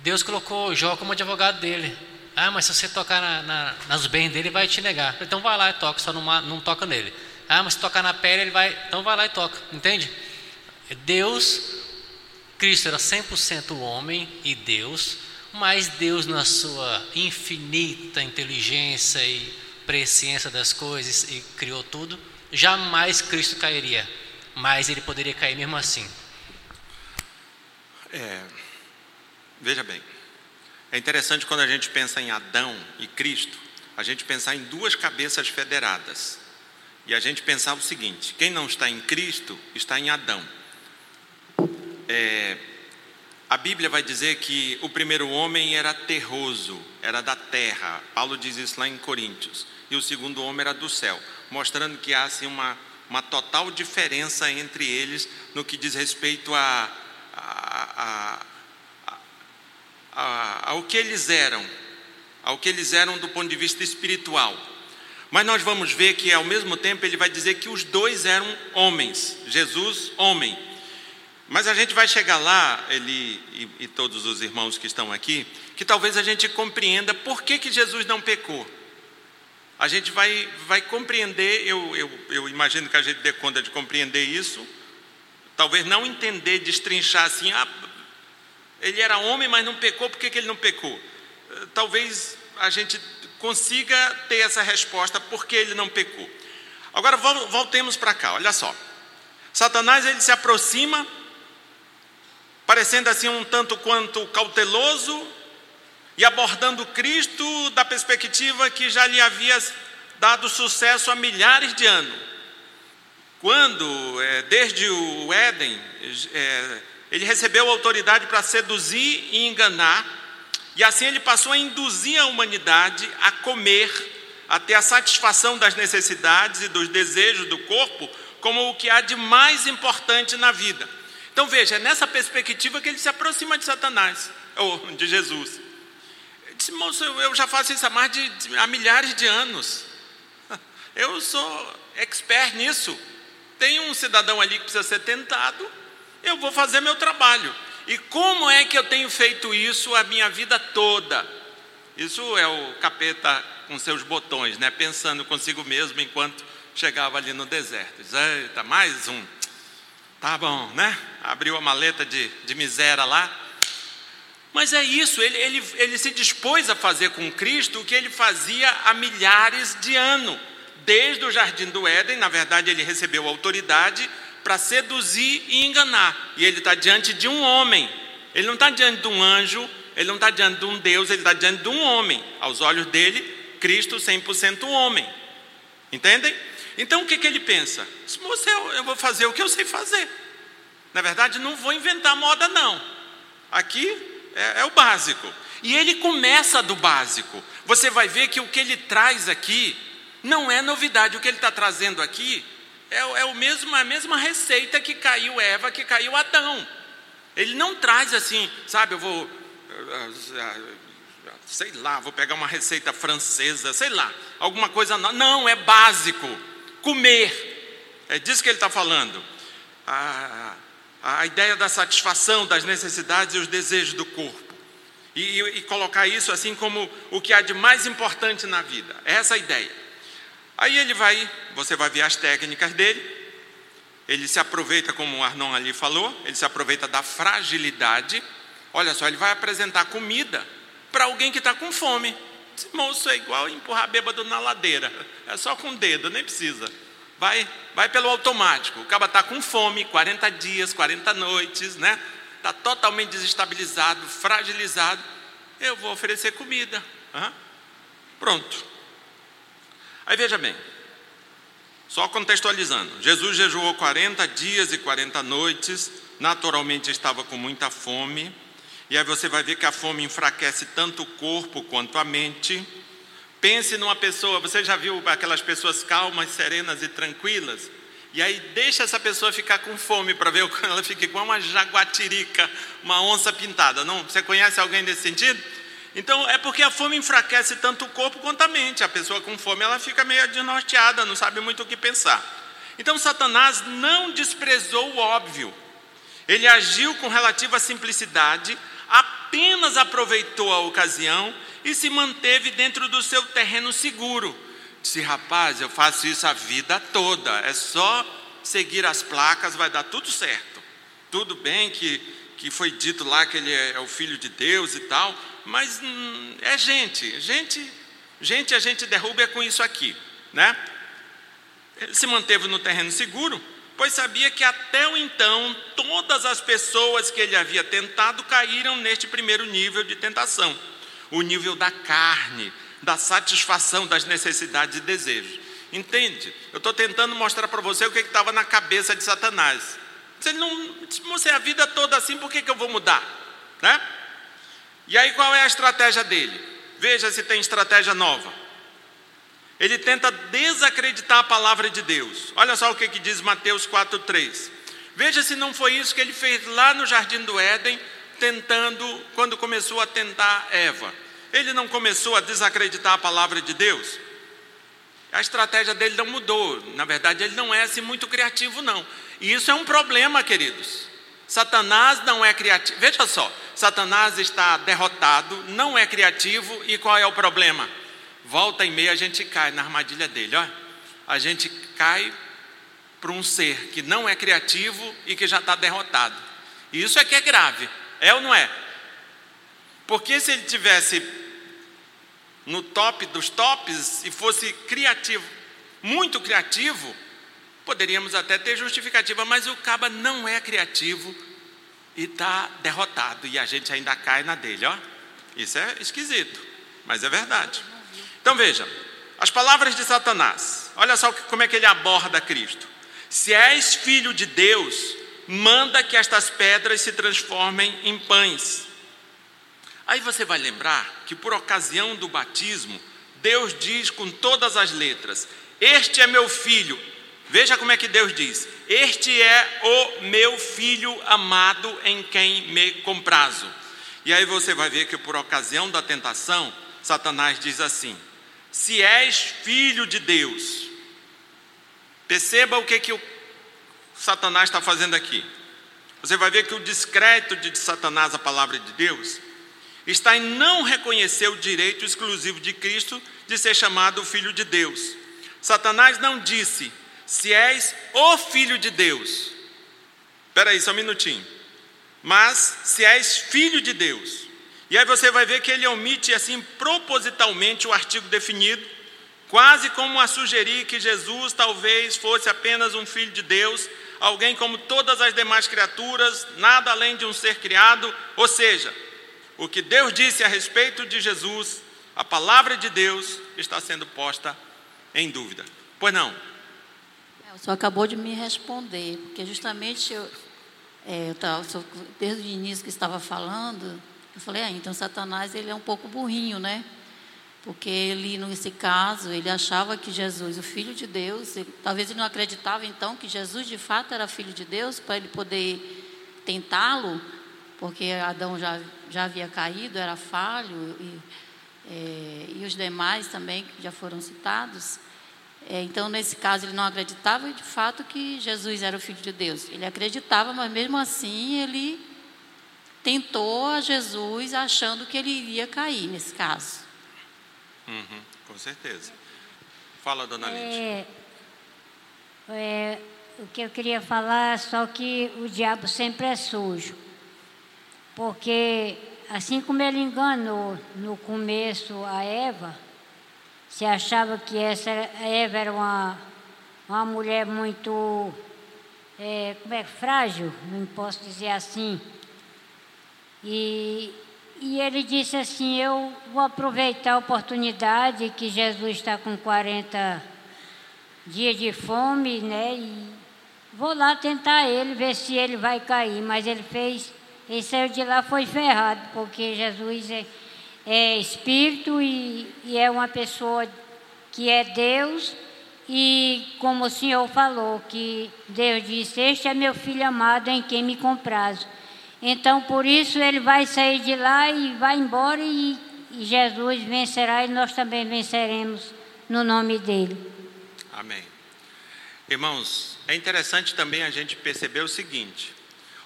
Speaker 4: Deus colocou Jó como advogado dele. Ah, mas se você tocar na, na, nas bens dele, ele vai te negar. Então vai lá e toca, só não, não toca nele. Ah, mas se tocar na pele, ele vai. Então vai lá e toca. Entende? Deus, Cristo era 100% homem e Deus, mas Deus, na sua infinita inteligência e presciência das coisas e criou tudo, jamais Cristo cairia. Mas ele poderia cair mesmo assim.
Speaker 1: É, veja bem. É interessante quando a gente pensa em Adão e Cristo, a gente pensar em duas cabeças federadas. E a gente pensar o seguinte: quem não está em Cristo está em Adão. É, a Bíblia vai dizer que o primeiro homem era terroso, era da terra. Paulo diz isso lá em Coríntios. E o segundo homem era do céu, mostrando que há assim, uma, uma total diferença entre eles no que diz respeito a, a, a ao que eles eram, ao que eles eram do ponto de vista espiritual. Mas nós vamos ver que ao mesmo tempo ele vai dizer que os dois eram homens, Jesus, homem. Mas a gente vai chegar lá, ele e, e todos os irmãos que estão aqui, que talvez a gente compreenda por que, que Jesus não pecou. A gente vai, vai compreender, eu, eu, eu imagino que a gente dê conta de compreender isso, talvez não entender, destrinchar assim, ah, ele era homem, mas não pecou, por que, que ele não pecou? Eh, talvez a gente consiga ter essa resposta, por que ele não pecou. Agora voltemos para cá, olha só. Satanás ele se aproxima, parecendo assim um tanto quanto cauteloso, e abordando Cristo da perspectiva que já lhe havia dado sucesso há milhares de anos. Quando, é, desde o Éden, é, ele recebeu autoridade para seduzir e enganar, e assim ele passou a induzir a humanidade a comer, a ter a satisfação das necessidades e dos desejos do corpo como o que há de mais importante na vida. Então veja, é nessa perspectiva que ele se aproxima de Satanás, ou de Jesus. Disse, moço, eu, já faço isso há mais de há milhares de anos. Eu sou expert nisso. Tem um cidadão ali que precisa ser tentado, eu vou fazer meu trabalho. E como é que eu tenho feito isso a minha vida toda? Isso é o capeta com seus botões, né? Pensando consigo mesmo enquanto chegava ali no deserto. Diz, Eita, mais um. Tá bom, né? Abriu a maleta de, de miséria lá. Mas é isso, ele, ele, ele se dispôs a fazer com Cristo o que ele fazia há milhares de anos. Desde o jardim do Éden, na verdade, ele recebeu autoridade para seduzir e enganar. E ele está diante de um homem. Ele não está diante de um anjo, ele não está diante de um Deus, ele está diante de um homem. Aos olhos dele, Cristo 100% homem. Entendem? Então o que, que ele pensa? Moço, eu, eu vou fazer o que eu sei fazer. Na verdade, não vou inventar moda, não. Aqui é, é o básico. E ele começa do básico. Você vai ver que o que ele traz aqui não é novidade. O que ele está trazendo aqui é, é o mesmo, a mesma receita que caiu Eva, que caiu Adão. Ele não traz assim, sabe, eu vou, sei lá, vou pegar uma receita francesa, sei lá, alguma coisa. Não, é básico. Comer. É disso que ele está falando. A, a ideia da satisfação das necessidades e os desejos do corpo. E, e, colocar isso assim como o que há de mais importante na vida. É essa a ideia. Aí ele vai, você vai ver as técnicas dele. Ele se aproveita, como o Arnon ali falou, ele se aproveita da fragilidade. Olha só, ele vai apresentar comida para alguém que está com fome. Esse moço é igual empurrar bêbado na ladeira. É só com o dedo, nem precisa. Vai, vai pelo automático. O cara está com fome, 40 dias, 40 noites, né? Está totalmente desestabilizado, fragilizado. Eu vou oferecer comida. Uhum. Pronto. Aí veja bem, só contextualizando: Jesus jejuou 40 dias e 40 noites, naturalmente estava com muita fome, e aí você vai ver que a fome enfraquece tanto o corpo quanto a mente. Pense numa pessoa, você já viu aquelas pessoas calmas, serenas e tranquilas? E aí deixa essa pessoa ficar com fome para ver quando ela fica igual uma jaguatirica, uma onça pintada. Não, você conhece alguém desse sentido? Então é porque a fome enfraquece tanto o corpo quanto a mente. A pessoa com fome ela fica meio desnorteada, não sabe muito o que pensar. Então Satanás não desprezou o óbvio. Ele agiu com relativa simplicidade, apenas aproveitou a ocasião e se manteve dentro do seu terreno seguro. Disse, rapaz, eu faço isso a vida toda, é só seguir as placas, vai dar tudo certo. Tudo bem que, que foi dito lá que ele é, é o filho de Deus e tal, mas hum, é gente, gente, gente a gente derruba é com isso aqui, né? Ele se manteve no terreno seguro, pois sabia que até o então todas as pessoas que ele havia tentado caíram neste primeiro nível de tentação, o nível da carne, da satisfação das necessidades e desejos. Entende? Eu estou tentando mostrar para você o que estava na cabeça de Satanás. Ele não, você é a vida toda assim, por que, que eu vou mudar? Né? E aí qual é a estratégia dele? Veja se tem estratégia nova. Ele tenta desacreditar a palavra de Deus. Olha só o que, que diz Mateus 4,3. Veja se não foi isso que ele fez lá no jardim do Éden, tentando, quando começou a tentar Eva. Ele não começou a desacreditar a palavra de Deus? A estratégia dele não mudou. Na verdade, ele não é assim muito criativo, não. E isso é um problema, queridos. Satanás não é criativo. Veja só, Satanás está derrotado, não é criativo, e qual é o problema? Volta e meia a gente cai na armadilha dele, ó. A gente cai para um ser que não é criativo e que já está derrotado. E isso é que é grave, é ou não é? Porque se ele tivesse no top dos tops e fosse criativo, muito criativo, poderíamos até ter justificativa, mas o caba não é criativo e está derrotado e a gente ainda cai na dele, ó. Isso é esquisito, mas é verdade. Então veja, as palavras de Satanás. Olha só como é que ele aborda Cristo. Se és filho de Deus, manda que estas pedras se transformem em pães. Aí você vai lembrar que por ocasião do batismo, Deus diz com todas as letras: Este é meu filho, Veja como é que Deus diz: Este é o meu filho amado em quem me comprazo. E aí você vai ver que por ocasião da tentação, Satanás diz assim: Se és filho de Deus, perceba o que, que o Satanás está fazendo aqui. Você vai ver que o discreto de Satanás, a palavra de Deus, está em não reconhecer o direito exclusivo de Cristo de ser chamado filho de Deus. Satanás não disse, se és o filho de Deus. Espera aí, só um minutinho. Mas se és filho de Deus. E aí você vai ver que ele omite assim propositalmente o artigo definido, quase como a sugerir que Jesus talvez fosse apenas um filho de Deus, alguém como todas as demais criaturas, nada além de um ser criado, ou seja, o que Deus disse a respeito de Jesus, a palavra de Deus está sendo posta em dúvida. Pois não?
Speaker 13: O senhor acabou de me responder, porque justamente eu, é, eu tava, desde o início que estava falando, eu falei, ah, então Satanás ele é um pouco burrinho, né? Porque ele, nesse caso, ele achava que Jesus, o Filho de Deus, ele, talvez ele não acreditava então que Jesus de fato era Filho de Deus, para ele poder tentá-lo, porque Adão já, já havia caído, era falho, e, é, e os demais também que já foram citados. É, então, nesse caso, ele não acreditava de fato que Jesus era o Filho de Deus. Ele acreditava, mas mesmo assim ele tentou a Jesus achando que ele iria cair nesse caso.
Speaker 1: Uhum, com certeza. Fala, dona Lídia.
Speaker 14: É, é, o que eu queria falar, só que o diabo sempre é sujo. Porque, assim como ele enganou no começo a Eva, se achava que essa Eva era uma, uma mulher muito é, como é, frágil, não posso dizer assim. E, e ele disse assim: Eu vou aproveitar a oportunidade que Jesus está com 40 dias de fome, né? E vou lá tentar ele, ver se ele vai cair. Mas ele fez, ele saiu de lá, foi ferrado, porque Jesus é é espírito e, e é uma pessoa que é Deus. E como o Senhor falou, que Deus disse: Este é meu filho amado em quem me comprazo. Então, por isso, ele vai sair de lá e vai embora, e, e Jesus vencerá, e nós também venceremos no nome dele.
Speaker 1: Amém. Irmãos, é interessante também a gente perceber o seguinte: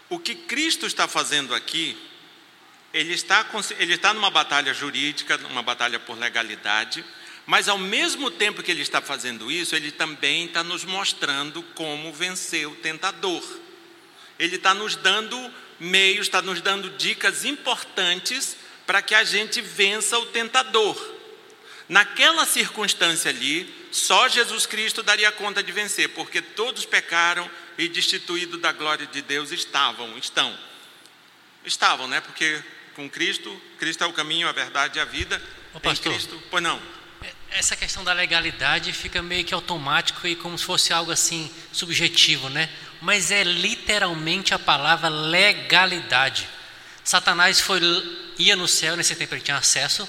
Speaker 1: o que Cristo está fazendo aqui ele está, ele está numa batalha jurídica, numa batalha por legalidade, mas ao mesmo tempo que ele está fazendo isso, ele também está nos mostrando como vencer o tentador. Ele está nos dando meios, está nos dando dicas importantes para que a gente vença o tentador. Naquela circunstância ali, só Jesus Cristo daria conta de vencer, porque todos pecaram e destituídos da glória de Deus estavam, estão. Estavam, né? Porque com Cristo, Cristo é o caminho, a verdade e a vida.
Speaker 4: Ô, pastor,
Speaker 1: em Cristo, pois não.
Speaker 4: Essa questão da legalidade fica meio que automático e como se fosse algo assim subjetivo, né? Mas é literalmente a palavra legalidade. Satanás foi ia no céu nesse tempo ele tinha acesso.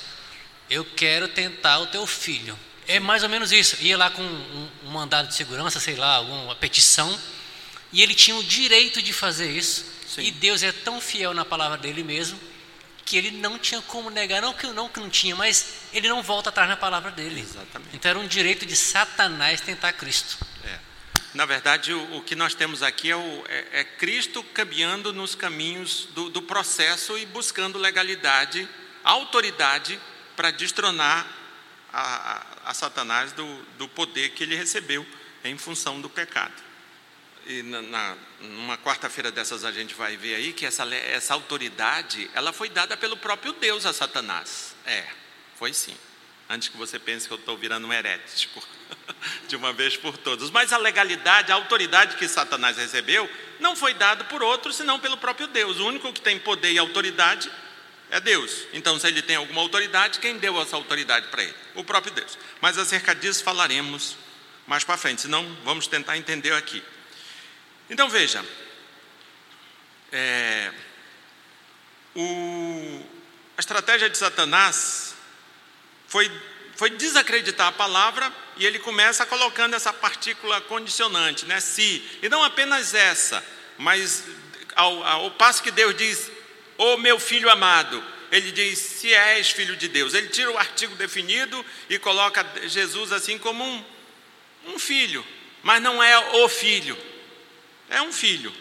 Speaker 4: Eu quero tentar o teu filho. É mais ou menos isso. Ia lá com um, um mandado de segurança, sei lá, alguma petição, e ele tinha o direito de fazer isso. Sim. E Deus é tão fiel na palavra dele mesmo que ele não tinha como negar, não que não que não tinha, mas ele não volta atrás na palavra dele.
Speaker 1: Exatamente.
Speaker 4: Então era um direito de Satanás tentar Cristo.
Speaker 1: É. Na verdade, o, o, que nós temos aqui é, o, é, é Cristo caminhando nos caminhos do, do, processo e buscando legalidade, autoridade para destronar a, a, a Satanás do, do poder que ele recebeu em função do pecado e na, na numa quarta-feira dessas a gente vai ver aí que essa, essa autoridade, ela foi dada pelo próprio Deus a Satanás. É, foi sim. Antes que você pense que eu estou virando um herético, de uma vez por todas. Mas a legalidade, a autoridade que Satanás recebeu, não foi dada por outro, senão pelo próprio Deus. O único que tem poder e autoridade é Deus. Então, se ele tem alguma autoridade, quem deu essa autoridade para ele? O próprio Deus. Mas acerca disso falaremos mais para frente, senão vamos tentar entender aqui. Então veja, é, o, a estratégia de Satanás foi, foi desacreditar a palavra e ele começa colocando essa partícula condicionante, né? Se, e não apenas essa, mas ao, ao passo que Deus diz, Ô meu filho amado, ele diz: se és filho de Deus. Ele tira o artigo definido e coloca Jesus assim como um, um filho, mas não é o filho, é um filho.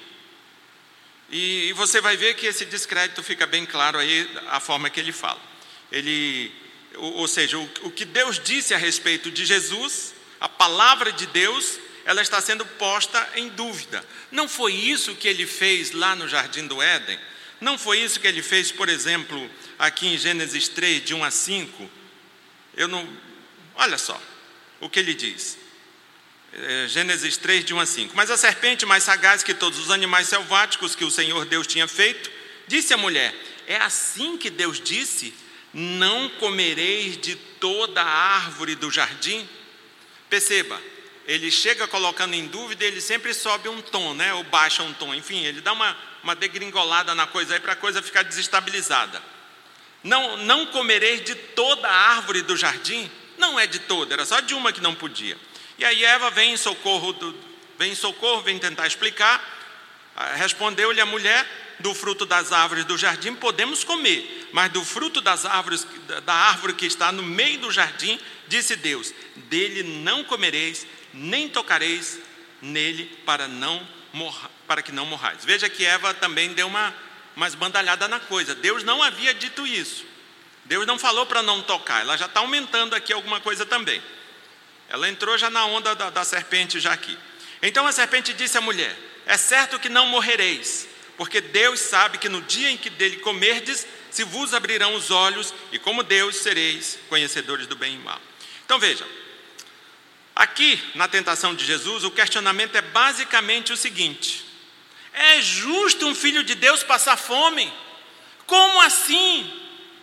Speaker 1: E, e você vai ver que esse descrédito fica bem claro aí a forma que ele fala. Ele, ou, ou seja, o, o que Deus disse a respeito de Jesus, a palavra de Deus, ela está sendo posta em dúvida. Não foi isso que ele fez lá no jardim do Éden? Não foi isso que ele fez, por exemplo, aqui em Gênesis 3, de 1 a 5? Eu não. Olha só o que ele diz. É, Gênesis 3, de 1 a 5. Mas a serpente, mais sagaz que todos os animais selváticos que o Senhor Deus tinha feito, disse à mulher: É assim que Deus disse: Não comereis de toda a árvore do jardim? Perceba, ele chega colocando em dúvida, ele sempre sobe um tom, né? ou baixa um tom, enfim, ele dá uma, uma degringolada na coisa aí para a coisa ficar desestabilizada. Não, não comereis de toda a árvore do jardim? Não é de toda, era só de uma que não podia. E aí Eva vem em socorro, do, vem em socorro, vem tentar explicar. Ah, respondeu-lhe a mulher: do fruto das árvores do jardim podemos comer, mas do fruto das árvores da árvore que está no meio do jardim, disse Deus: dele não comereis, nem tocareis nele para não para que não morrais. Veja que Eva também deu uma mais bandalhada na coisa. Deus não havia dito isso. Deus não falou para não tocar. Ela já está aumentando aqui alguma coisa também. Ela entrou já na onda da, da serpente já aqui. Então a serpente disse à mulher: É certo que não morrereis, porque Deus sabe que no dia em que dele comerdes, se vos abrirão os olhos, e como Deus sereis conhecedores do bem e mal. Então veja, aqui na tentação de Jesus, o questionamento é basicamente o seguinte: é justo um filho de Deus passar fome? Como assim?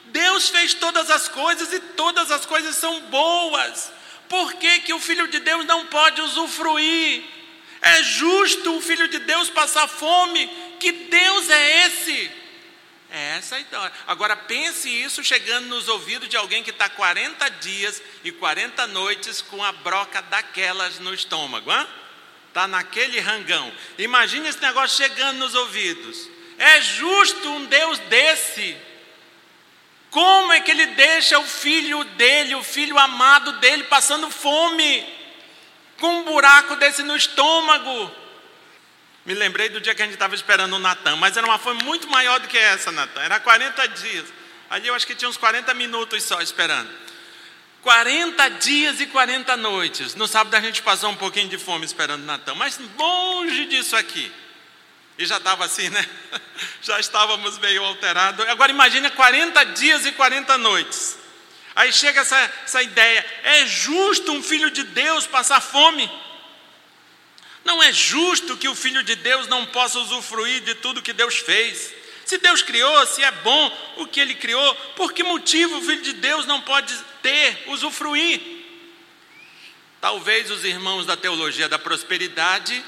Speaker 1: Deus fez todas as coisas e todas as coisas são boas. Por que, que o filho de Deus não pode usufruir? É justo o filho de Deus passar fome? Que Deus é esse? É essa a história. Agora pense isso chegando nos ouvidos de alguém que está 40 dias e 40 noites com a broca daquelas no estômago. Está naquele rangão. Imagine esse negócio chegando nos ouvidos. É justo um Deus desse como é que ele deixa o filho dele, o filho amado dele, passando fome, com um buraco desse no estômago? Me lembrei do dia que a gente estava esperando o Natan, mas era uma fome muito maior do que essa, Natan. Era 40 dias. Ali eu acho que tinha uns 40 minutos só esperando. 40 dias e 40 noites. No sábado a gente passou um pouquinho de fome esperando o Natan, mas longe disso aqui. E já estava assim, né? Já estávamos meio alterados. Agora imagine 40 dias e 40 noites. Aí chega essa, essa ideia: é justo um filho de Deus passar fome? Não é justo que o filho de Deus não possa usufruir de tudo que Deus fez. Se Deus criou, se é bom o que Ele criou, por que motivo o filho de Deus não pode ter, usufruir? Talvez os irmãos da teologia da prosperidade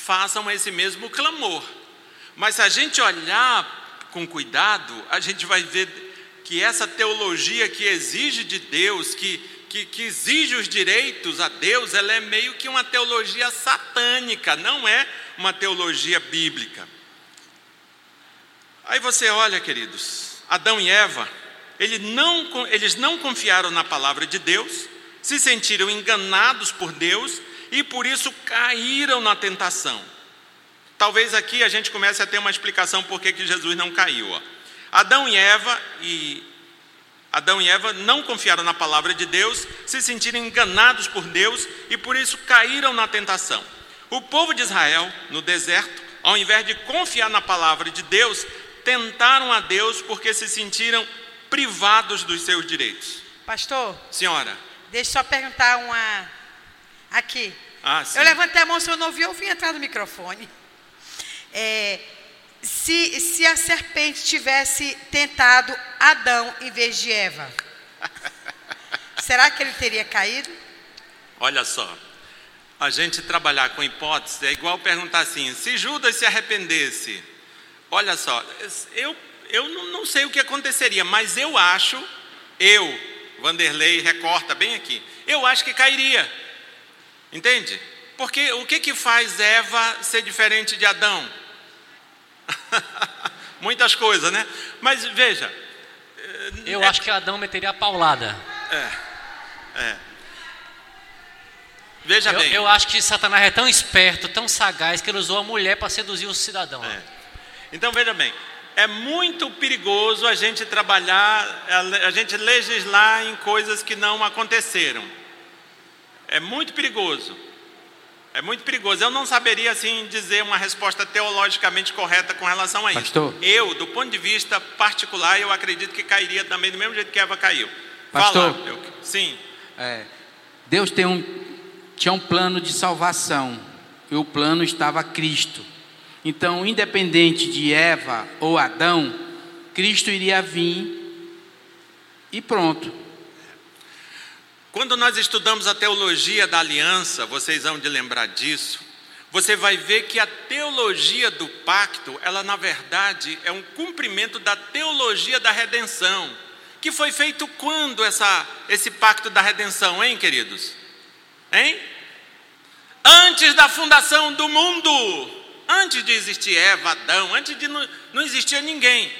Speaker 1: façam esse mesmo clamor. Mas se a gente olhar com cuidado, a gente vai ver que essa teologia que exige de Deus, que, que, que, exige os direitos a Deus, ela é meio que uma teologia satânica, não é uma teologia bíblica. Aí você olha, queridos, Adão e Eva, eles não, eles não confiaram na palavra de Deus, se sentiram enganados por Deus e por isso caíram na tentação. Talvez aqui a gente comece a ter uma explicação por que Jesus não caiu. Ó. Adão e Eva e Adão e Eva não confiaram na palavra de Deus, se sentiram enganados por Deus e por isso caíram na tentação. O povo de Israel, no deserto, ao invés de confiar na palavra de Deus, tentaram a Deus porque se sentiram privados dos seus direitos.
Speaker 15: Pastor?
Speaker 1: Senhora.
Speaker 15: Deixa eu só perguntar uma Aqui.
Speaker 1: Ah,
Speaker 15: eu levantei a mão, se eu não ouvi, eu vim atrás do microfone. É, se, se a serpente tivesse tentado Adão em vez de Eva, será que ele teria caído?
Speaker 1: Olha só, a gente trabalhar com hipótese é igual perguntar assim: se Judas se arrependesse, olha só, eu, eu não sei o que aconteceria, mas eu acho, eu, Vanderlei, recorta bem aqui, eu acho que cairia. Entende? Porque o que, que faz Eva ser diferente de Adão? muitas coisas, né? Mas veja.
Speaker 4: Eu acho que Adão meteria a paulada.
Speaker 1: É. É. Veja
Speaker 4: eu,
Speaker 1: bem.
Speaker 4: Eu acho que Satanás é tão esperto, tão sagaz, que ele usou a mulher para seduzir o cidadão.
Speaker 1: É. Então veja bem, é muito perigoso a gente trabalhar, a gente legislar em coisas que não aconteceram. É muito perigoso. É muito perigoso. Eu não saberia assim dizer uma resposta teologicamente correta com relação a isso.
Speaker 16: Pastor.
Speaker 1: Eu, do ponto de vista particular, eu acredito que cairia também do mesmo jeito que Eva caiu.
Speaker 16: Pastor.
Speaker 1: Fala, eu, sim.
Speaker 16: É, Deus tem um, tinha um plano de salvação. E o plano estava Cristo. Então, independente de Eva ou Adão, Cristo iria vir e pronto.
Speaker 1: Quando nós estudamos a teologia da aliança, vocês vão de lembrar disso, você vai ver que a teologia do pacto, ela na verdade é um cumprimento da teologia da redenção. Que foi feito quando essa, esse pacto da redenção, hein, queridos? Hein? Antes da fundação do mundo, antes de existir Eva, Adão, antes de não, não existia ninguém.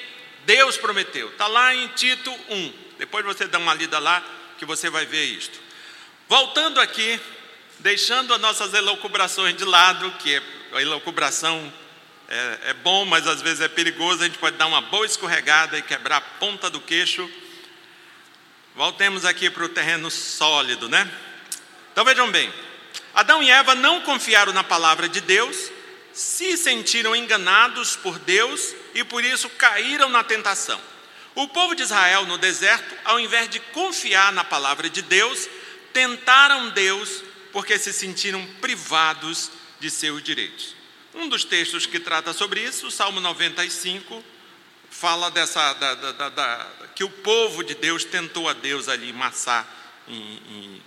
Speaker 1: Deus prometeu, está lá em Tito 1. Depois você dá uma lida lá, que você vai ver isto. Voltando aqui, deixando as nossas elucubrações de lado, que é, a elucubração é, é bom, mas às vezes é perigoso, a gente pode dar uma boa escorregada e quebrar a ponta do queixo. Voltemos aqui para o terreno sólido, né? Então vejam bem, Adão e Eva não confiaram na palavra de Deus, se sentiram enganados por Deus e por isso caíram na tentação. O povo de Israel no deserto, ao invés de confiar na palavra de Deus, tentaram Deus porque se sentiram privados de seus direitos. Um dos textos que trata sobre isso, o Salmo 95, fala dessa da, da, da, que o povo de Deus tentou a Deus ali massar em, em,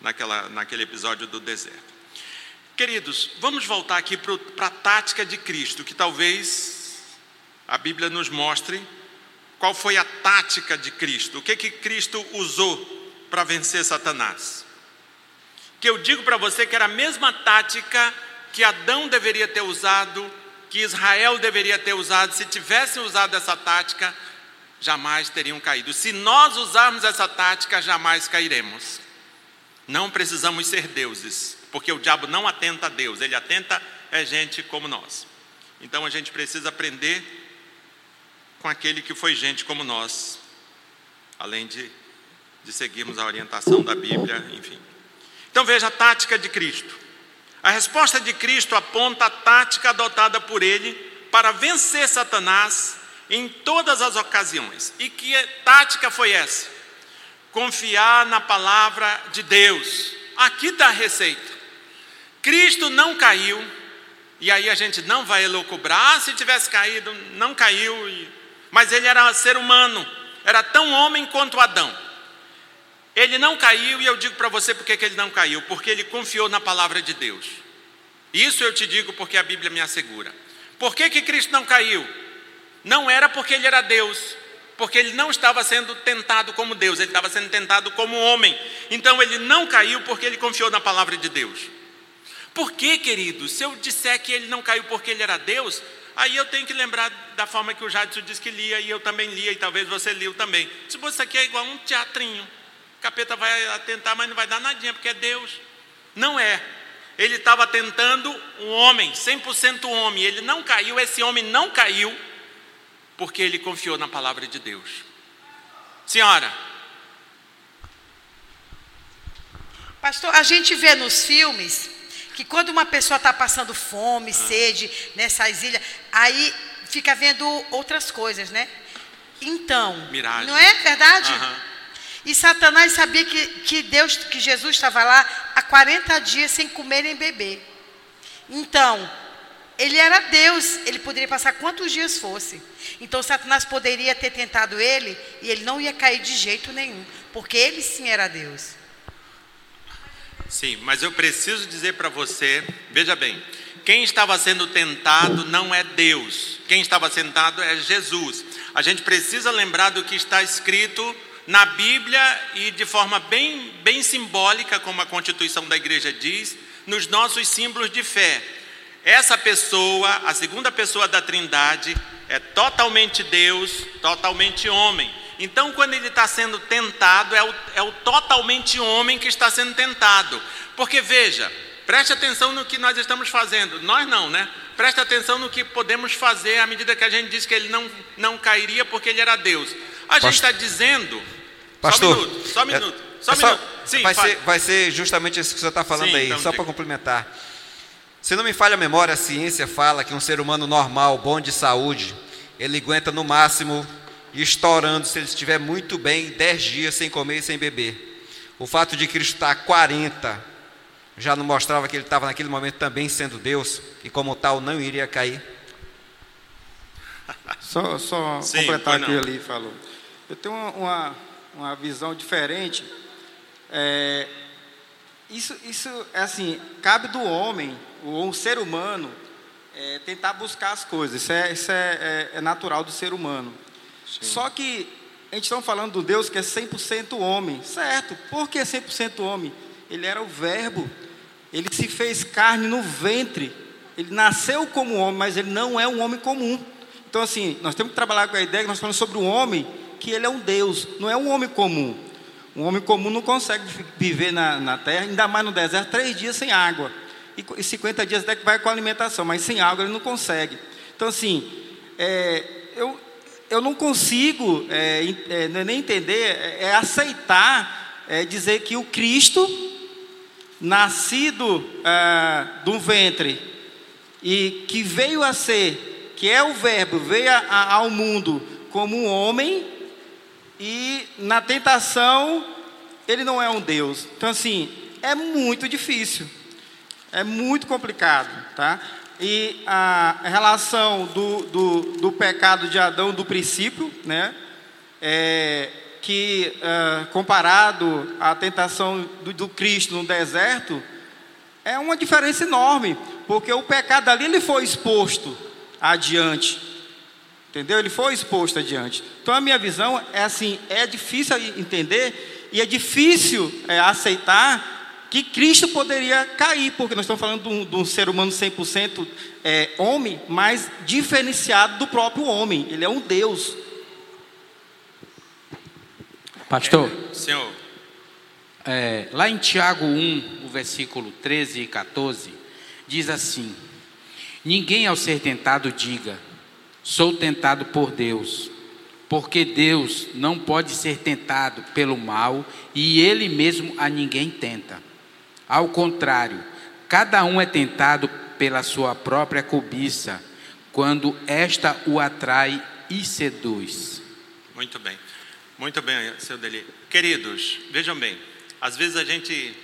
Speaker 1: naquela, naquele episódio do deserto. Queridos, vamos voltar aqui para a tática de Cristo, que talvez a Bíblia nos mostre qual foi a tática de Cristo? O que que Cristo usou para vencer Satanás? Que eu digo para você que era a mesma tática que Adão deveria ter usado, que Israel deveria ter usado. Se tivessem usado essa tática, jamais teriam caído. Se nós usarmos essa tática, jamais cairemos. Não precisamos ser deuses, porque o diabo não atenta a Deus, ele atenta a gente como nós. Então a gente precisa aprender com aquele que foi gente como nós, além de, de seguirmos a orientação da Bíblia, enfim. Então veja a tática de Cristo. A resposta de Cristo aponta a tática adotada por ele para vencer Satanás em todas as ocasiões. E que tática foi essa? Confiar na palavra de Deus. Aqui está a receita. Cristo não caiu, e aí a gente não vai elucubrar, ah, se tivesse caído, não caiu, e mas ele era ser humano, era tão homem quanto Adão. Ele não caiu, e eu digo para você porque que ele não caiu, porque ele confiou na palavra de Deus. Isso eu te digo porque a Bíblia me assegura. Por que, que Cristo não caiu? Não era porque ele era Deus, porque ele não estava sendo tentado como Deus, ele estava sendo tentado como homem. Então ele não caiu porque ele confiou na palavra de Deus. Por que, querido? Se eu disser que ele não caiu porque ele era Deus, Aí eu tenho que lembrar da forma que o Jadson disse que lia, e eu também lia, e talvez você liu também. Se isso aqui é igual um teatrinho. O capeta vai atentar, mas não vai dar nadinha, porque é Deus. Não é. Ele estava tentando um homem, 100% homem. Ele não caiu, esse homem não caiu, porque ele confiou na palavra de Deus. Senhora.
Speaker 15: Pastor, a gente vê nos filmes que quando uma pessoa está passando fome, sede, nessas ilhas, aí fica vendo outras coisas, né? Então,
Speaker 1: Miragem.
Speaker 15: não é verdade?
Speaker 1: Uhum.
Speaker 15: E Satanás sabia que, que Deus, que Jesus estava lá há 40 dias sem comer nem beber. Então, ele era Deus, ele poderia passar quantos dias fosse. Então Satanás poderia ter tentado ele e ele não ia cair de jeito nenhum, porque ele sim era Deus.
Speaker 1: Sim, mas eu preciso dizer para você, veja bem, quem estava sendo tentado não é Deus, quem estava tentado é Jesus. A gente precisa lembrar do que está escrito na Bíblia e de forma bem, bem simbólica, como a Constituição da Igreja diz, nos nossos símbolos de fé. Essa pessoa, a segunda pessoa da Trindade, é totalmente Deus, totalmente homem. Então, quando ele está sendo tentado, é o, é o totalmente homem que está sendo tentado. Porque veja, preste atenção no que nós estamos fazendo. Nós não, né? Preste atenção no que podemos fazer à medida que a gente diz que ele não, não cairia porque ele era Deus. A gente está dizendo.
Speaker 12: Pastor,
Speaker 1: só um minuto, só um
Speaker 12: é-
Speaker 1: minuto. Só um
Speaker 12: é só-
Speaker 1: minuto. Sim,
Speaker 12: vai, ser, vai ser justamente isso que você está falando
Speaker 1: Sim,
Speaker 12: aí,
Speaker 1: então
Speaker 12: só para complementar. Se não me falha a memória, a ciência fala que um ser humano normal, bom de saúde, ele aguenta no máximo, estourando, se ele estiver muito bem, 10 dias sem comer e sem beber. O fato de Cristo estar 40 já não mostrava que ele estava naquele momento também sendo Deus e, como tal, não iria cair.
Speaker 9: Só, só
Speaker 12: Sim,
Speaker 9: completar o que ele falou. Eu tenho uma, uma, uma visão diferente. É, isso, isso é assim, cabe do homem, ou um ser humano, é, tentar buscar as coisas. Isso é, isso é, é- é natural do ser humano. Só que a gente está falando do Deus que é 100% homem, certo? Por que 100% homem? Ele era o verbo, ele se fez carne no ventre, ele nasceu como homem, mas ele não é um homem comum. Então, assim, nós temos que trabalhar com a ideia que nós falamos sobre o homem, que ele é um Deus, não é um homem comum. Um homem comum não consegue vi- viver na, na terra, ainda mais no deserto, três dias sem água. E, e 50 dias até que vai com alimentação, mas sem água ele não consegue. Então, assim, é, eu, eu não consigo é, é, não é nem entender, é, é aceitar, é, dizer que o Cristo, nascido de um ventre, e que veio a ser, que é o Verbo, veio a- a- ao mundo como um homem, e na tentação ele não é um Deus. Então, assim, é muito difícil, é muito complicado, tá? E a relação do, do, do pecado de Adão do princípio, né? É, que ah, comparado à tentação do, do Cristo no deserto, é uma diferença enorme, porque o pecado ali ele foi exposto adiante. Entendeu? Ele foi exposto adiante. Então a minha visão é assim, é difícil entender e é difícil é, aceitar que Cristo poderia cair, porque nós estamos falando de um, de um ser humano 100% é, homem, mas diferenciado do próprio homem. Ele é um Deus.
Speaker 16: Pastor,
Speaker 1: Senhor,
Speaker 16: é, lá em Tiago 1, o versículo 13 e 14, diz assim: Ninguém ao ser tentado diga, sou tentado por Deus, porque Deus não pode ser tentado pelo mal e Ele mesmo a ninguém tenta. Ao contrário, cada um é tentado pela sua própria cobiça, quando esta o atrai e seduz.
Speaker 1: Muito bem. Muito bem, seu Deli. Queridos, vejam bem, às vezes a gente.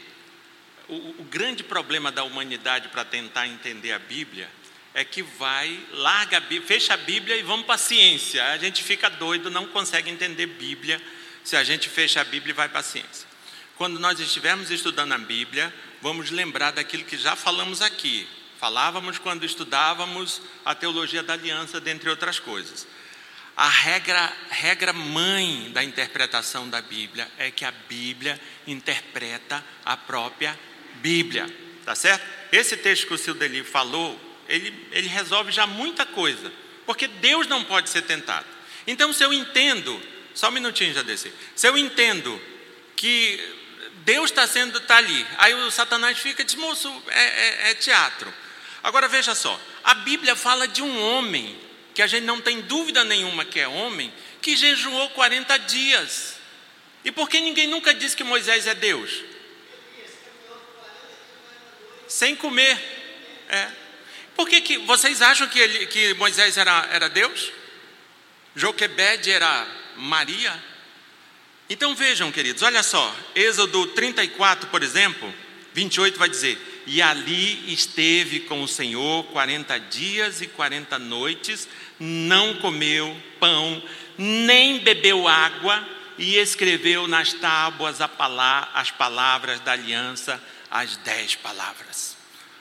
Speaker 1: O, o grande problema da humanidade para tentar entender a Bíblia é que vai, larga a Bíblia, fecha a Bíblia e vamos para a ciência. A gente fica doido, não consegue entender Bíblia se a gente fecha a Bíblia e vai para a ciência. Quando nós estivermos estudando a Bíblia, vamos lembrar daquilo que já falamos aqui. Falávamos quando estudávamos a teologia da aliança, dentre outras coisas. A regra, regra mãe da interpretação da Bíblia é que a Bíblia interpreta a própria Bíblia, tá certo? Esse texto que o Sildeli falou, ele, ele resolve já muita coisa, porque Deus não pode ser tentado. Então, se eu entendo, só um minutinho já descer, se eu entendo que Deus está sendo tá ali, aí o Satanás fica e diz, moço, é, é- é teatro. Agora veja só, a Bíblia fala de um homem que a gente não tem dúvida nenhuma que é homem, que jejuou 40 dias. E por que ninguém nunca disse que Moisés é Deus? Sem comer. É. Por que, que vocês acham que, ele, que Moisés era, era Deus? Joquebede era Maria? Então vejam, queridos, olha só, Êxodo 34, por exemplo, 28 vai dizer: E ali esteve com o Senhor 40 dias e 40 noites, não comeu pão, nem bebeu água, e escreveu nas tábuas as palavras da aliança, as dez palavras.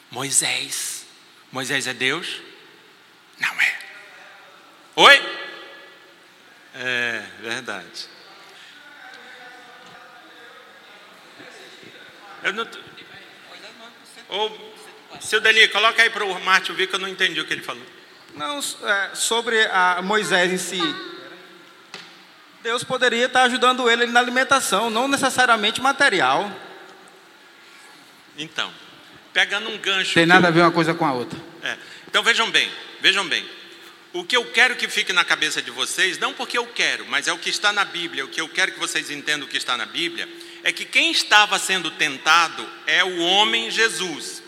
Speaker 1: Moisés, Moisés é Deus? Não é. Oi? É verdade. Eu não. Ô, seu Deli, coloca aí para o Márcio ver que eu não entendi o que ele falou.
Speaker 9: Não, é, sobre a Moisés em si. Deus poderia estar ajudando ele na alimentação, não necessariamente material.
Speaker 1: Então, pegando um gancho.
Speaker 16: Tem nada a ver uma coisa com a outra.
Speaker 1: É. Então vejam bem, vejam bem. O que eu quero que fique na cabeça de vocês, não porque eu quero, mas é o que está na Bíblia, o que eu quero que vocês entendam o que está na Bíblia, é que quem estava sendo tentado é o homem Jesus.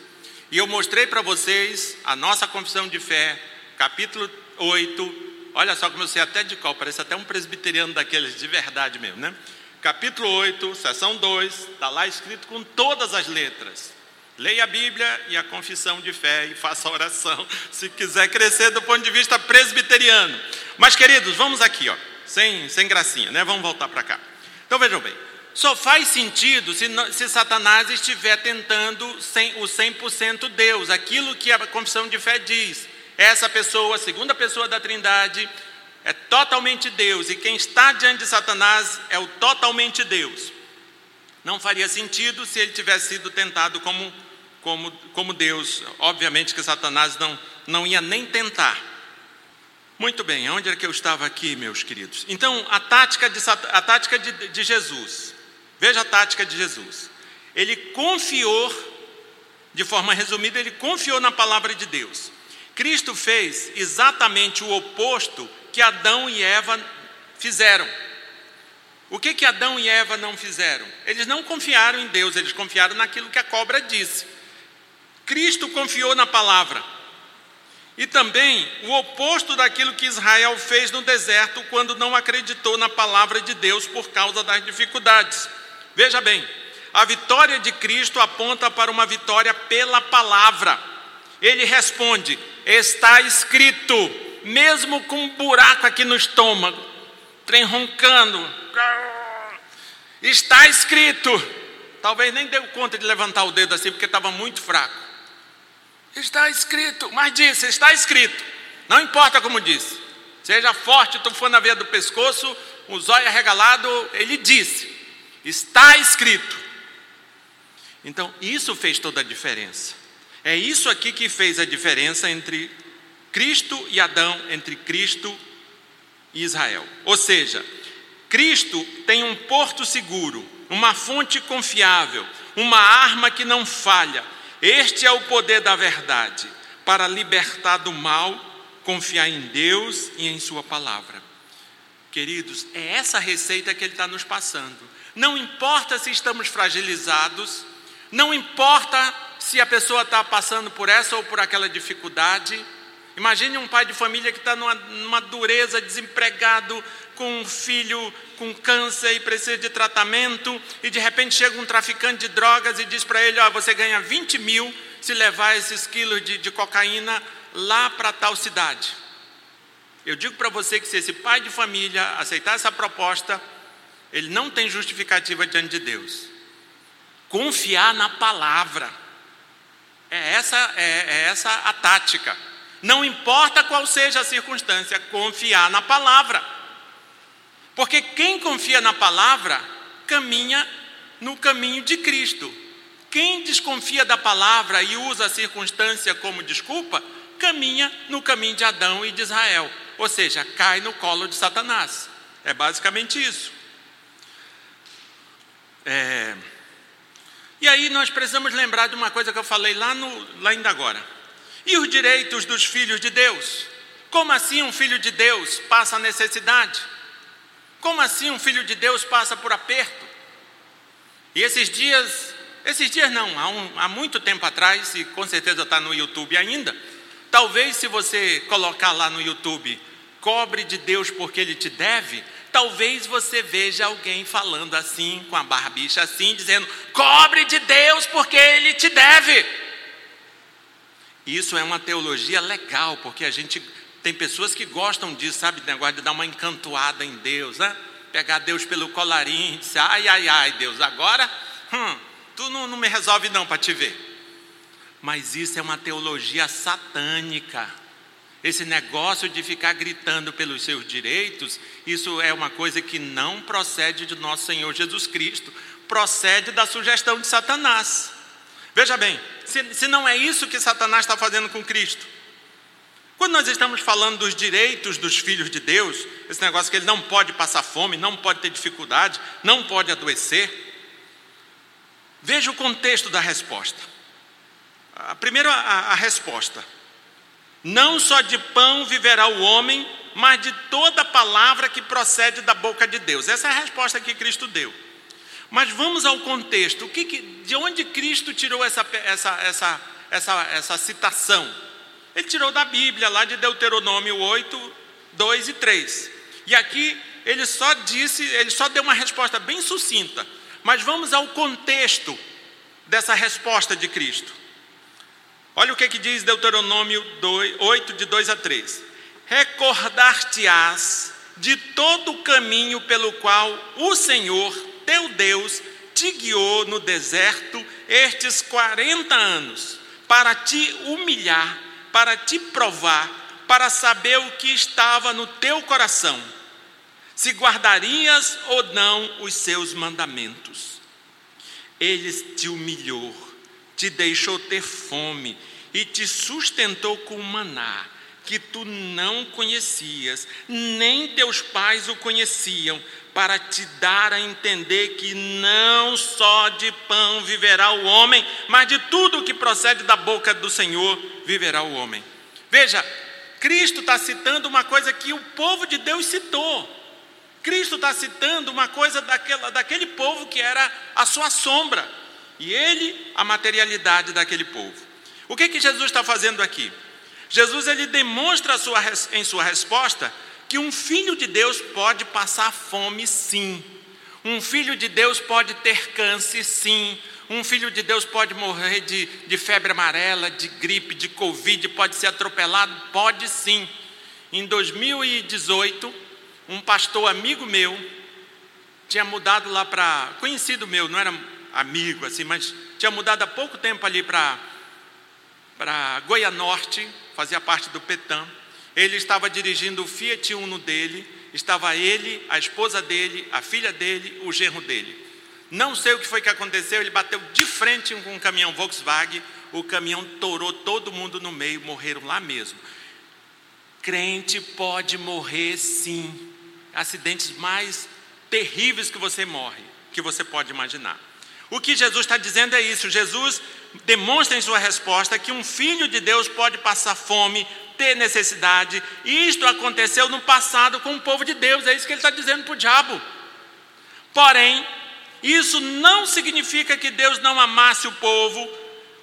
Speaker 1: E eu mostrei para vocês a nossa confissão de fé, capítulo 8. Olha só como eu sei até de qual, parece até um presbiteriano daqueles de verdade mesmo, né? Capítulo 8, seção 2, está lá escrito com todas as letras. Leia a Bíblia e a confissão de fé e faça a oração, se quiser crescer do ponto de vista presbiteriano. Mas, queridos, vamos aqui, ó, sem, sem gracinha, né? Vamos voltar para cá. Então vejam bem, só faz sentido se, se Satanás estiver tentando o 100% Deus, aquilo que a confissão de fé diz. Essa pessoa, a segunda pessoa da Trindade, é totalmente Deus, e quem está diante de Satanás é o totalmente Deus. Não faria sentido se ele tivesse sido tentado como, como, como Deus. Obviamente que Satanás não, não ia nem tentar. Muito bem, onde é que eu estava aqui, meus queridos? Então, a tática de, a tática de, de Jesus. Veja a tática de Jesus. Ele confiou, de forma resumida, ele confiou na palavra de Deus. Cristo fez exatamente o oposto que Adão e Eva fizeram. O que que Adão e Eva não fizeram? Eles não confiaram em Deus, eles confiaram naquilo que a cobra disse. Cristo confiou na palavra. E também o oposto daquilo que Israel fez no deserto quando não acreditou na palavra de Deus por causa das dificuldades. Veja bem, a vitória de Cristo aponta para uma vitória pela palavra. Ele responde: está escrito, mesmo com um buraco aqui no estômago, trem roncando, está escrito. Talvez nem deu conta de levantar o dedo assim, porque estava muito fraco. Está escrito, mas disse, está escrito. Não importa como disse. Seja forte, tu for na veia do pescoço, o zóio arregalado, ele disse. Está escrito. Então, isso fez toda a diferença. É isso aqui que fez a diferença entre Cristo e Adão, entre Cristo e Israel. Ou seja, Cristo tem um porto seguro, uma fonte confiável, uma arma que não falha. Este é o poder da verdade para libertar do mal, confiar em Deus e em Sua palavra. Queridos, é essa receita que Ele está nos passando. Não importa se estamos fragilizados, não importa se a pessoa está passando por essa ou por aquela dificuldade. Imagine um pai de família que está numa, numa dureza, desempregado, com um filho com câncer e precisa de tratamento, e de repente chega um traficante de drogas e diz para ele: ó, você ganha 20 mil se levar esses quilos de, de cocaína lá para tal cidade. Eu digo para você que se esse pai de família aceitar essa proposta, ele não tem justificativa diante de Deus. Confiar na palavra. É essa, é, é essa a tática. Não importa qual seja a circunstância, confiar na palavra. Porque quem confia na palavra caminha no caminho de Cristo. Quem desconfia da palavra e usa a circunstância como desculpa, caminha no caminho de Adão e de Israel. Ou seja, cai no colo de Satanás. É basicamente isso. É. E aí nós precisamos lembrar de uma coisa que eu falei lá, no, lá ainda agora. E os direitos dos filhos de Deus? Como assim um filho de Deus passa necessidade? Como assim um filho de Deus passa por aperto? E esses dias, esses dias não, há, um, há muito tempo atrás, e com certeza está no YouTube ainda, talvez se você colocar lá no YouTube, cobre de Deus porque Ele te deve, talvez você veja alguém falando assim, com a barbicha assim, dizendo: cobre de Deus porque Ele te deve. Isso é uma teologia legal, porque a gente tem pessoas que gostam disso, sabe? Negócio de dar uma encantoada em Deus, né? Pegar Deus pelo colarinho e dizer: ai, ai, ai, Deus, agora, hum, tu não, não me resolve não para te ver. Mas isso é uma teologia satânica. Esse negócio de ficar gritando pelos seus direitos, isso é uma coisa que não procede de nosso Senhor Jesus Cristo, procede da sugestão de Satanás. Veja bem, se, se não é isso que Satanás está fazendo com Cristo. Quando nós estamos falando dos direitos dos filhos de Deus, esse negócio que ele não pode passar fome, não pode ter dificuldade, não pode adoecer, veja o contexto da resposta. A primeira a, a resposta: não só de pão viverá o homem, mas de toda palavra que procede da boca de Deus. Essa é a resposta que Cristo deu. Mas vamos ao contexto. Que de onde Cristo tirou essa, essa, essa, essa, essa citação? Ele tirou da Bíblia, lá de Deuteronômio 8, 2 e 3. E aqui ele só disse, ele só deu uma resposta bem sucinta. Mas vamos ao contexto dessa resposta de Cristo. Olha o que, que diz Deuteronômio 2, 8, de 2 a 3. Recordar-te-ás de todo o caminho pelo qual o Senhor, teu Deus, te guiou no deserto estes 40 anos, para te humilhar, para te provar, para saber o que estava no teu coração, se guardarias ou não os seus mandamentos. Ele te humilhou te deixou ter fome e te sustentou com maná que tu não conhecias, nem teus pais o conheciam, para te dar a entender que não só de pão viverá o homem, mas de tudo que procede da boca do Senhor viverá o homem. Veja, Cristo está citando uma coisa que o povo de Deus citou. Cristo está citando uma coisa daquela, daquele povo que era a sua sombra e ele a materialidade daquele povo. O que que Jesus está fazendo aqui? Jesus ele demonstra sua, em sua resposta que um filho de Deus pode passar fome, sim. Um filho de Deus pode ter câncer, sim. Um filho de Deus pode morrer de, de febre amarela, de gripe, de covid, pode ser atropelado, pode sim. Em 2018, um pastor amigo meu tinha mudado lá para conhecido meu, não era amigo, assim, mas tinha mudado há pouco tempo ali para Goiânia Norte, fazia parte do Petam. Ele estava dirigindo o Fiat Uno dele, estava ele, a esposa dele, a filha dele, o genro dele. Não sei o que foi que aconteceu, ele bateu de frente com um caminhão Volkswagen, o caminhão torou todo mundo no meio, morreram lá mesmo. Crente pode morrer sim. Acidentes mais terríveis que você morre, que você pode imaginar. O que Jesus está dizendo é isso. Jesus demonstra em sua resposta que um filho de Deus pode passar fome, ter necessidade. E isto aconteceu no passado com o povo de Deus. É isso que ele está dizendo para o diabo. Porém, isso não significa que Deus não amasse o povo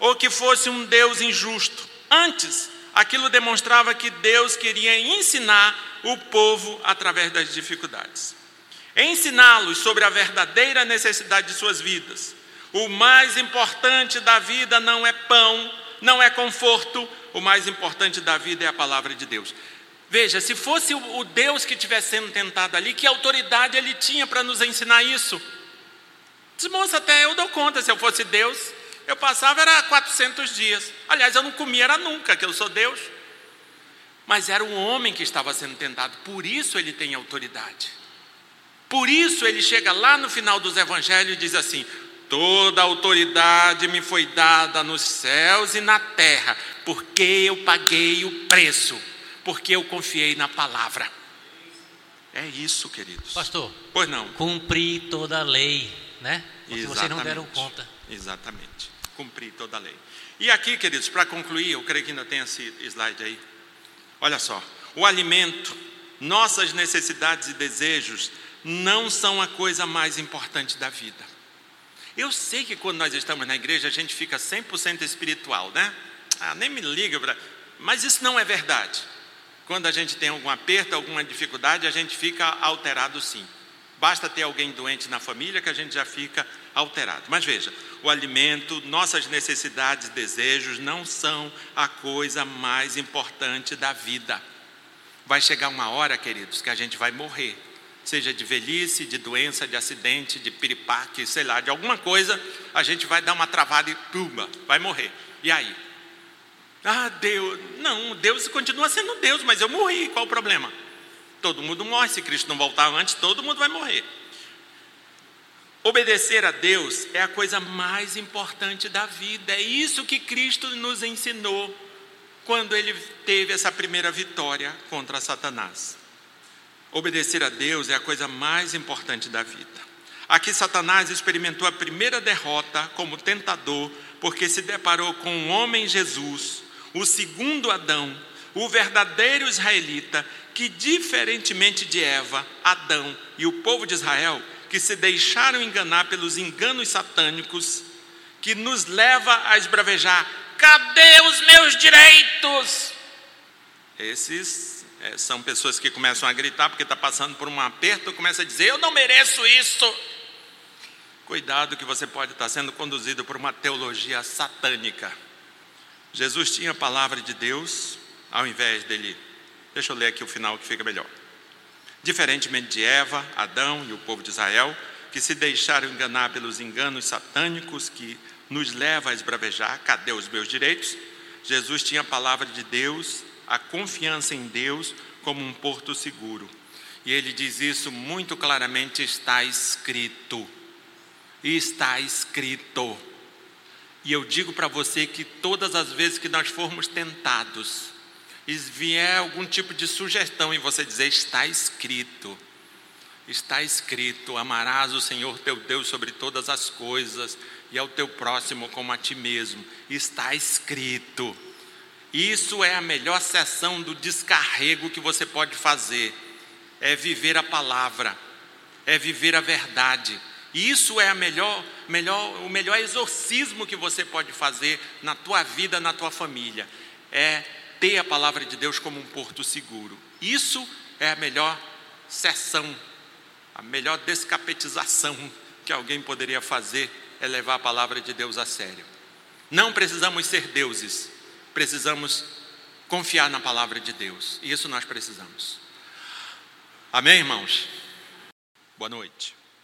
Speaker 1: ou que fosse um Deus injusto. Antes, aquilo demonstrava que Deus queria ensinar o povo através das dificuldades ensiná-los sobre a verdadeira necessidade de suas vidas. O mais importante da vida não é pão, não é conforto, o mais importante da vida é a palavra de Deus. Veja, se fosse o Deus que estivesse sendo tentado ali, que autoridade ele tinha para nos ensinar isso? Moça, até eu dou conta, se eu fosse Deus, eu passava era 400 dias. Aliás, eu não comia era nunca, que eu sou Deus. Mas era um homem que estava sendo tentado, por isso ele tem autoridade. Por isso ele chega lá no final dos evangelhos e diz assim: Toda autoridade me foi dada nos céus e na terra, porque eu paguei o preço, porque eu confiei na palavra. É isso, queridos.
Speaker 4: Pastor.
Speaker 1: Pois não.
Speaker 4: Cumprir toda a lei, né? Porque
Speaker 1: Exatamente.
Speaker 4: vocês não deram conta.
Speaker 1: Exatamente. Cumprir toda a lei. E aqui, queridos, para concluir, eu creio que ainda tem esse slide aí. Olha só, o alimento, nossas necessidades e desejos não são a coisa mais importante da vida. Eu sei que quando nós estamos na igreja a gente fica 100% espiritual, né? Ah, nem me liga. Mas isso não é verdade. Quando a gente tem algum aperto, alguma dificuldade, a gente fica alterado sim. Basta ter alguém doente na família que a gente já fica alterado. Mas veja, o alimento, nossas necessidades, desejos não são a coisa mais importante da vida. Vai chegar uma hora, queridos, que a gente vai morrer seja de velhice, de doença, de acidente, de piripaque, sei lá, de alguma coisa, a gente vai dar uma travada e pumba, vai morrer. E aí? Ah, Deus, não, Deus continua sendo Deus, mas eu morri, qual o problema? Todo mundo morre, se Cristo não voltar antes, todo mundo vai morrer. Obedecer a Deus é a coisa mais importante da vida, é isso que Cristo nos ensinou. quando ele teve essa primeira vitória contra Satanás. Obedecer a Deus é a coisa mais importante da vida. Aqui Satanás experimentou a primeira derrota como tentador, porque se deparou com o homem Jesus, o segundo Adão, o verdadeiro israelita, que diferentemente de Eva, Adão e o povo de Israel, que se deixaram enganar pelos enganos satânicos, que nos leva a esbravejar: cadê os meus direitos? Esses é, são pessoas que começam a gritar porque está passando por um aperto, começa a dizer: eu não mereço isso. Cuidado que você pode estar sendo conduzido por uma teologia satânica. Jesus tinha a palavra de Deus, ao invés dele. Deixa eu ler aqui o final que fica melhor. Diferentemente de Eva, Adão e o povo de Israel, que se deixaram enganar pelos enganos satânicos que nos leva a esbravejar, cadê os meus direitos? Jesus tinha a palavra de Deus, a confiança em Deus como um porto seguro. E ele diz isso muito claramente: está escrito. Está escrito. E eu digo para você que todas as vezes que nós formos tentados, e vier algum tipo de sugestão e você dizer está escrito, está escrito: amarás o Senhor teu Deus sobre todas as coisas e ao teu próximo como a ti mesmo. Está escrito. Isso é a melhor sessão do descarrego que você pode fazer. É viver a palavra, é viver a verdade. Isso é a melhor, melhor, o melhor exorcismo que você pode fazer na tua vida, na tua família. É ter a palavra de Deus como um porto seguro. Isso é a melhor sessão, a melhor descapetização que alguém poderia fazer é levar a palavra de Deus a sério. Não precisamos ser deuses, precisamos confiar na palavra de Deus. E isso nós precisamos. Amém, irmãos? Boa noite.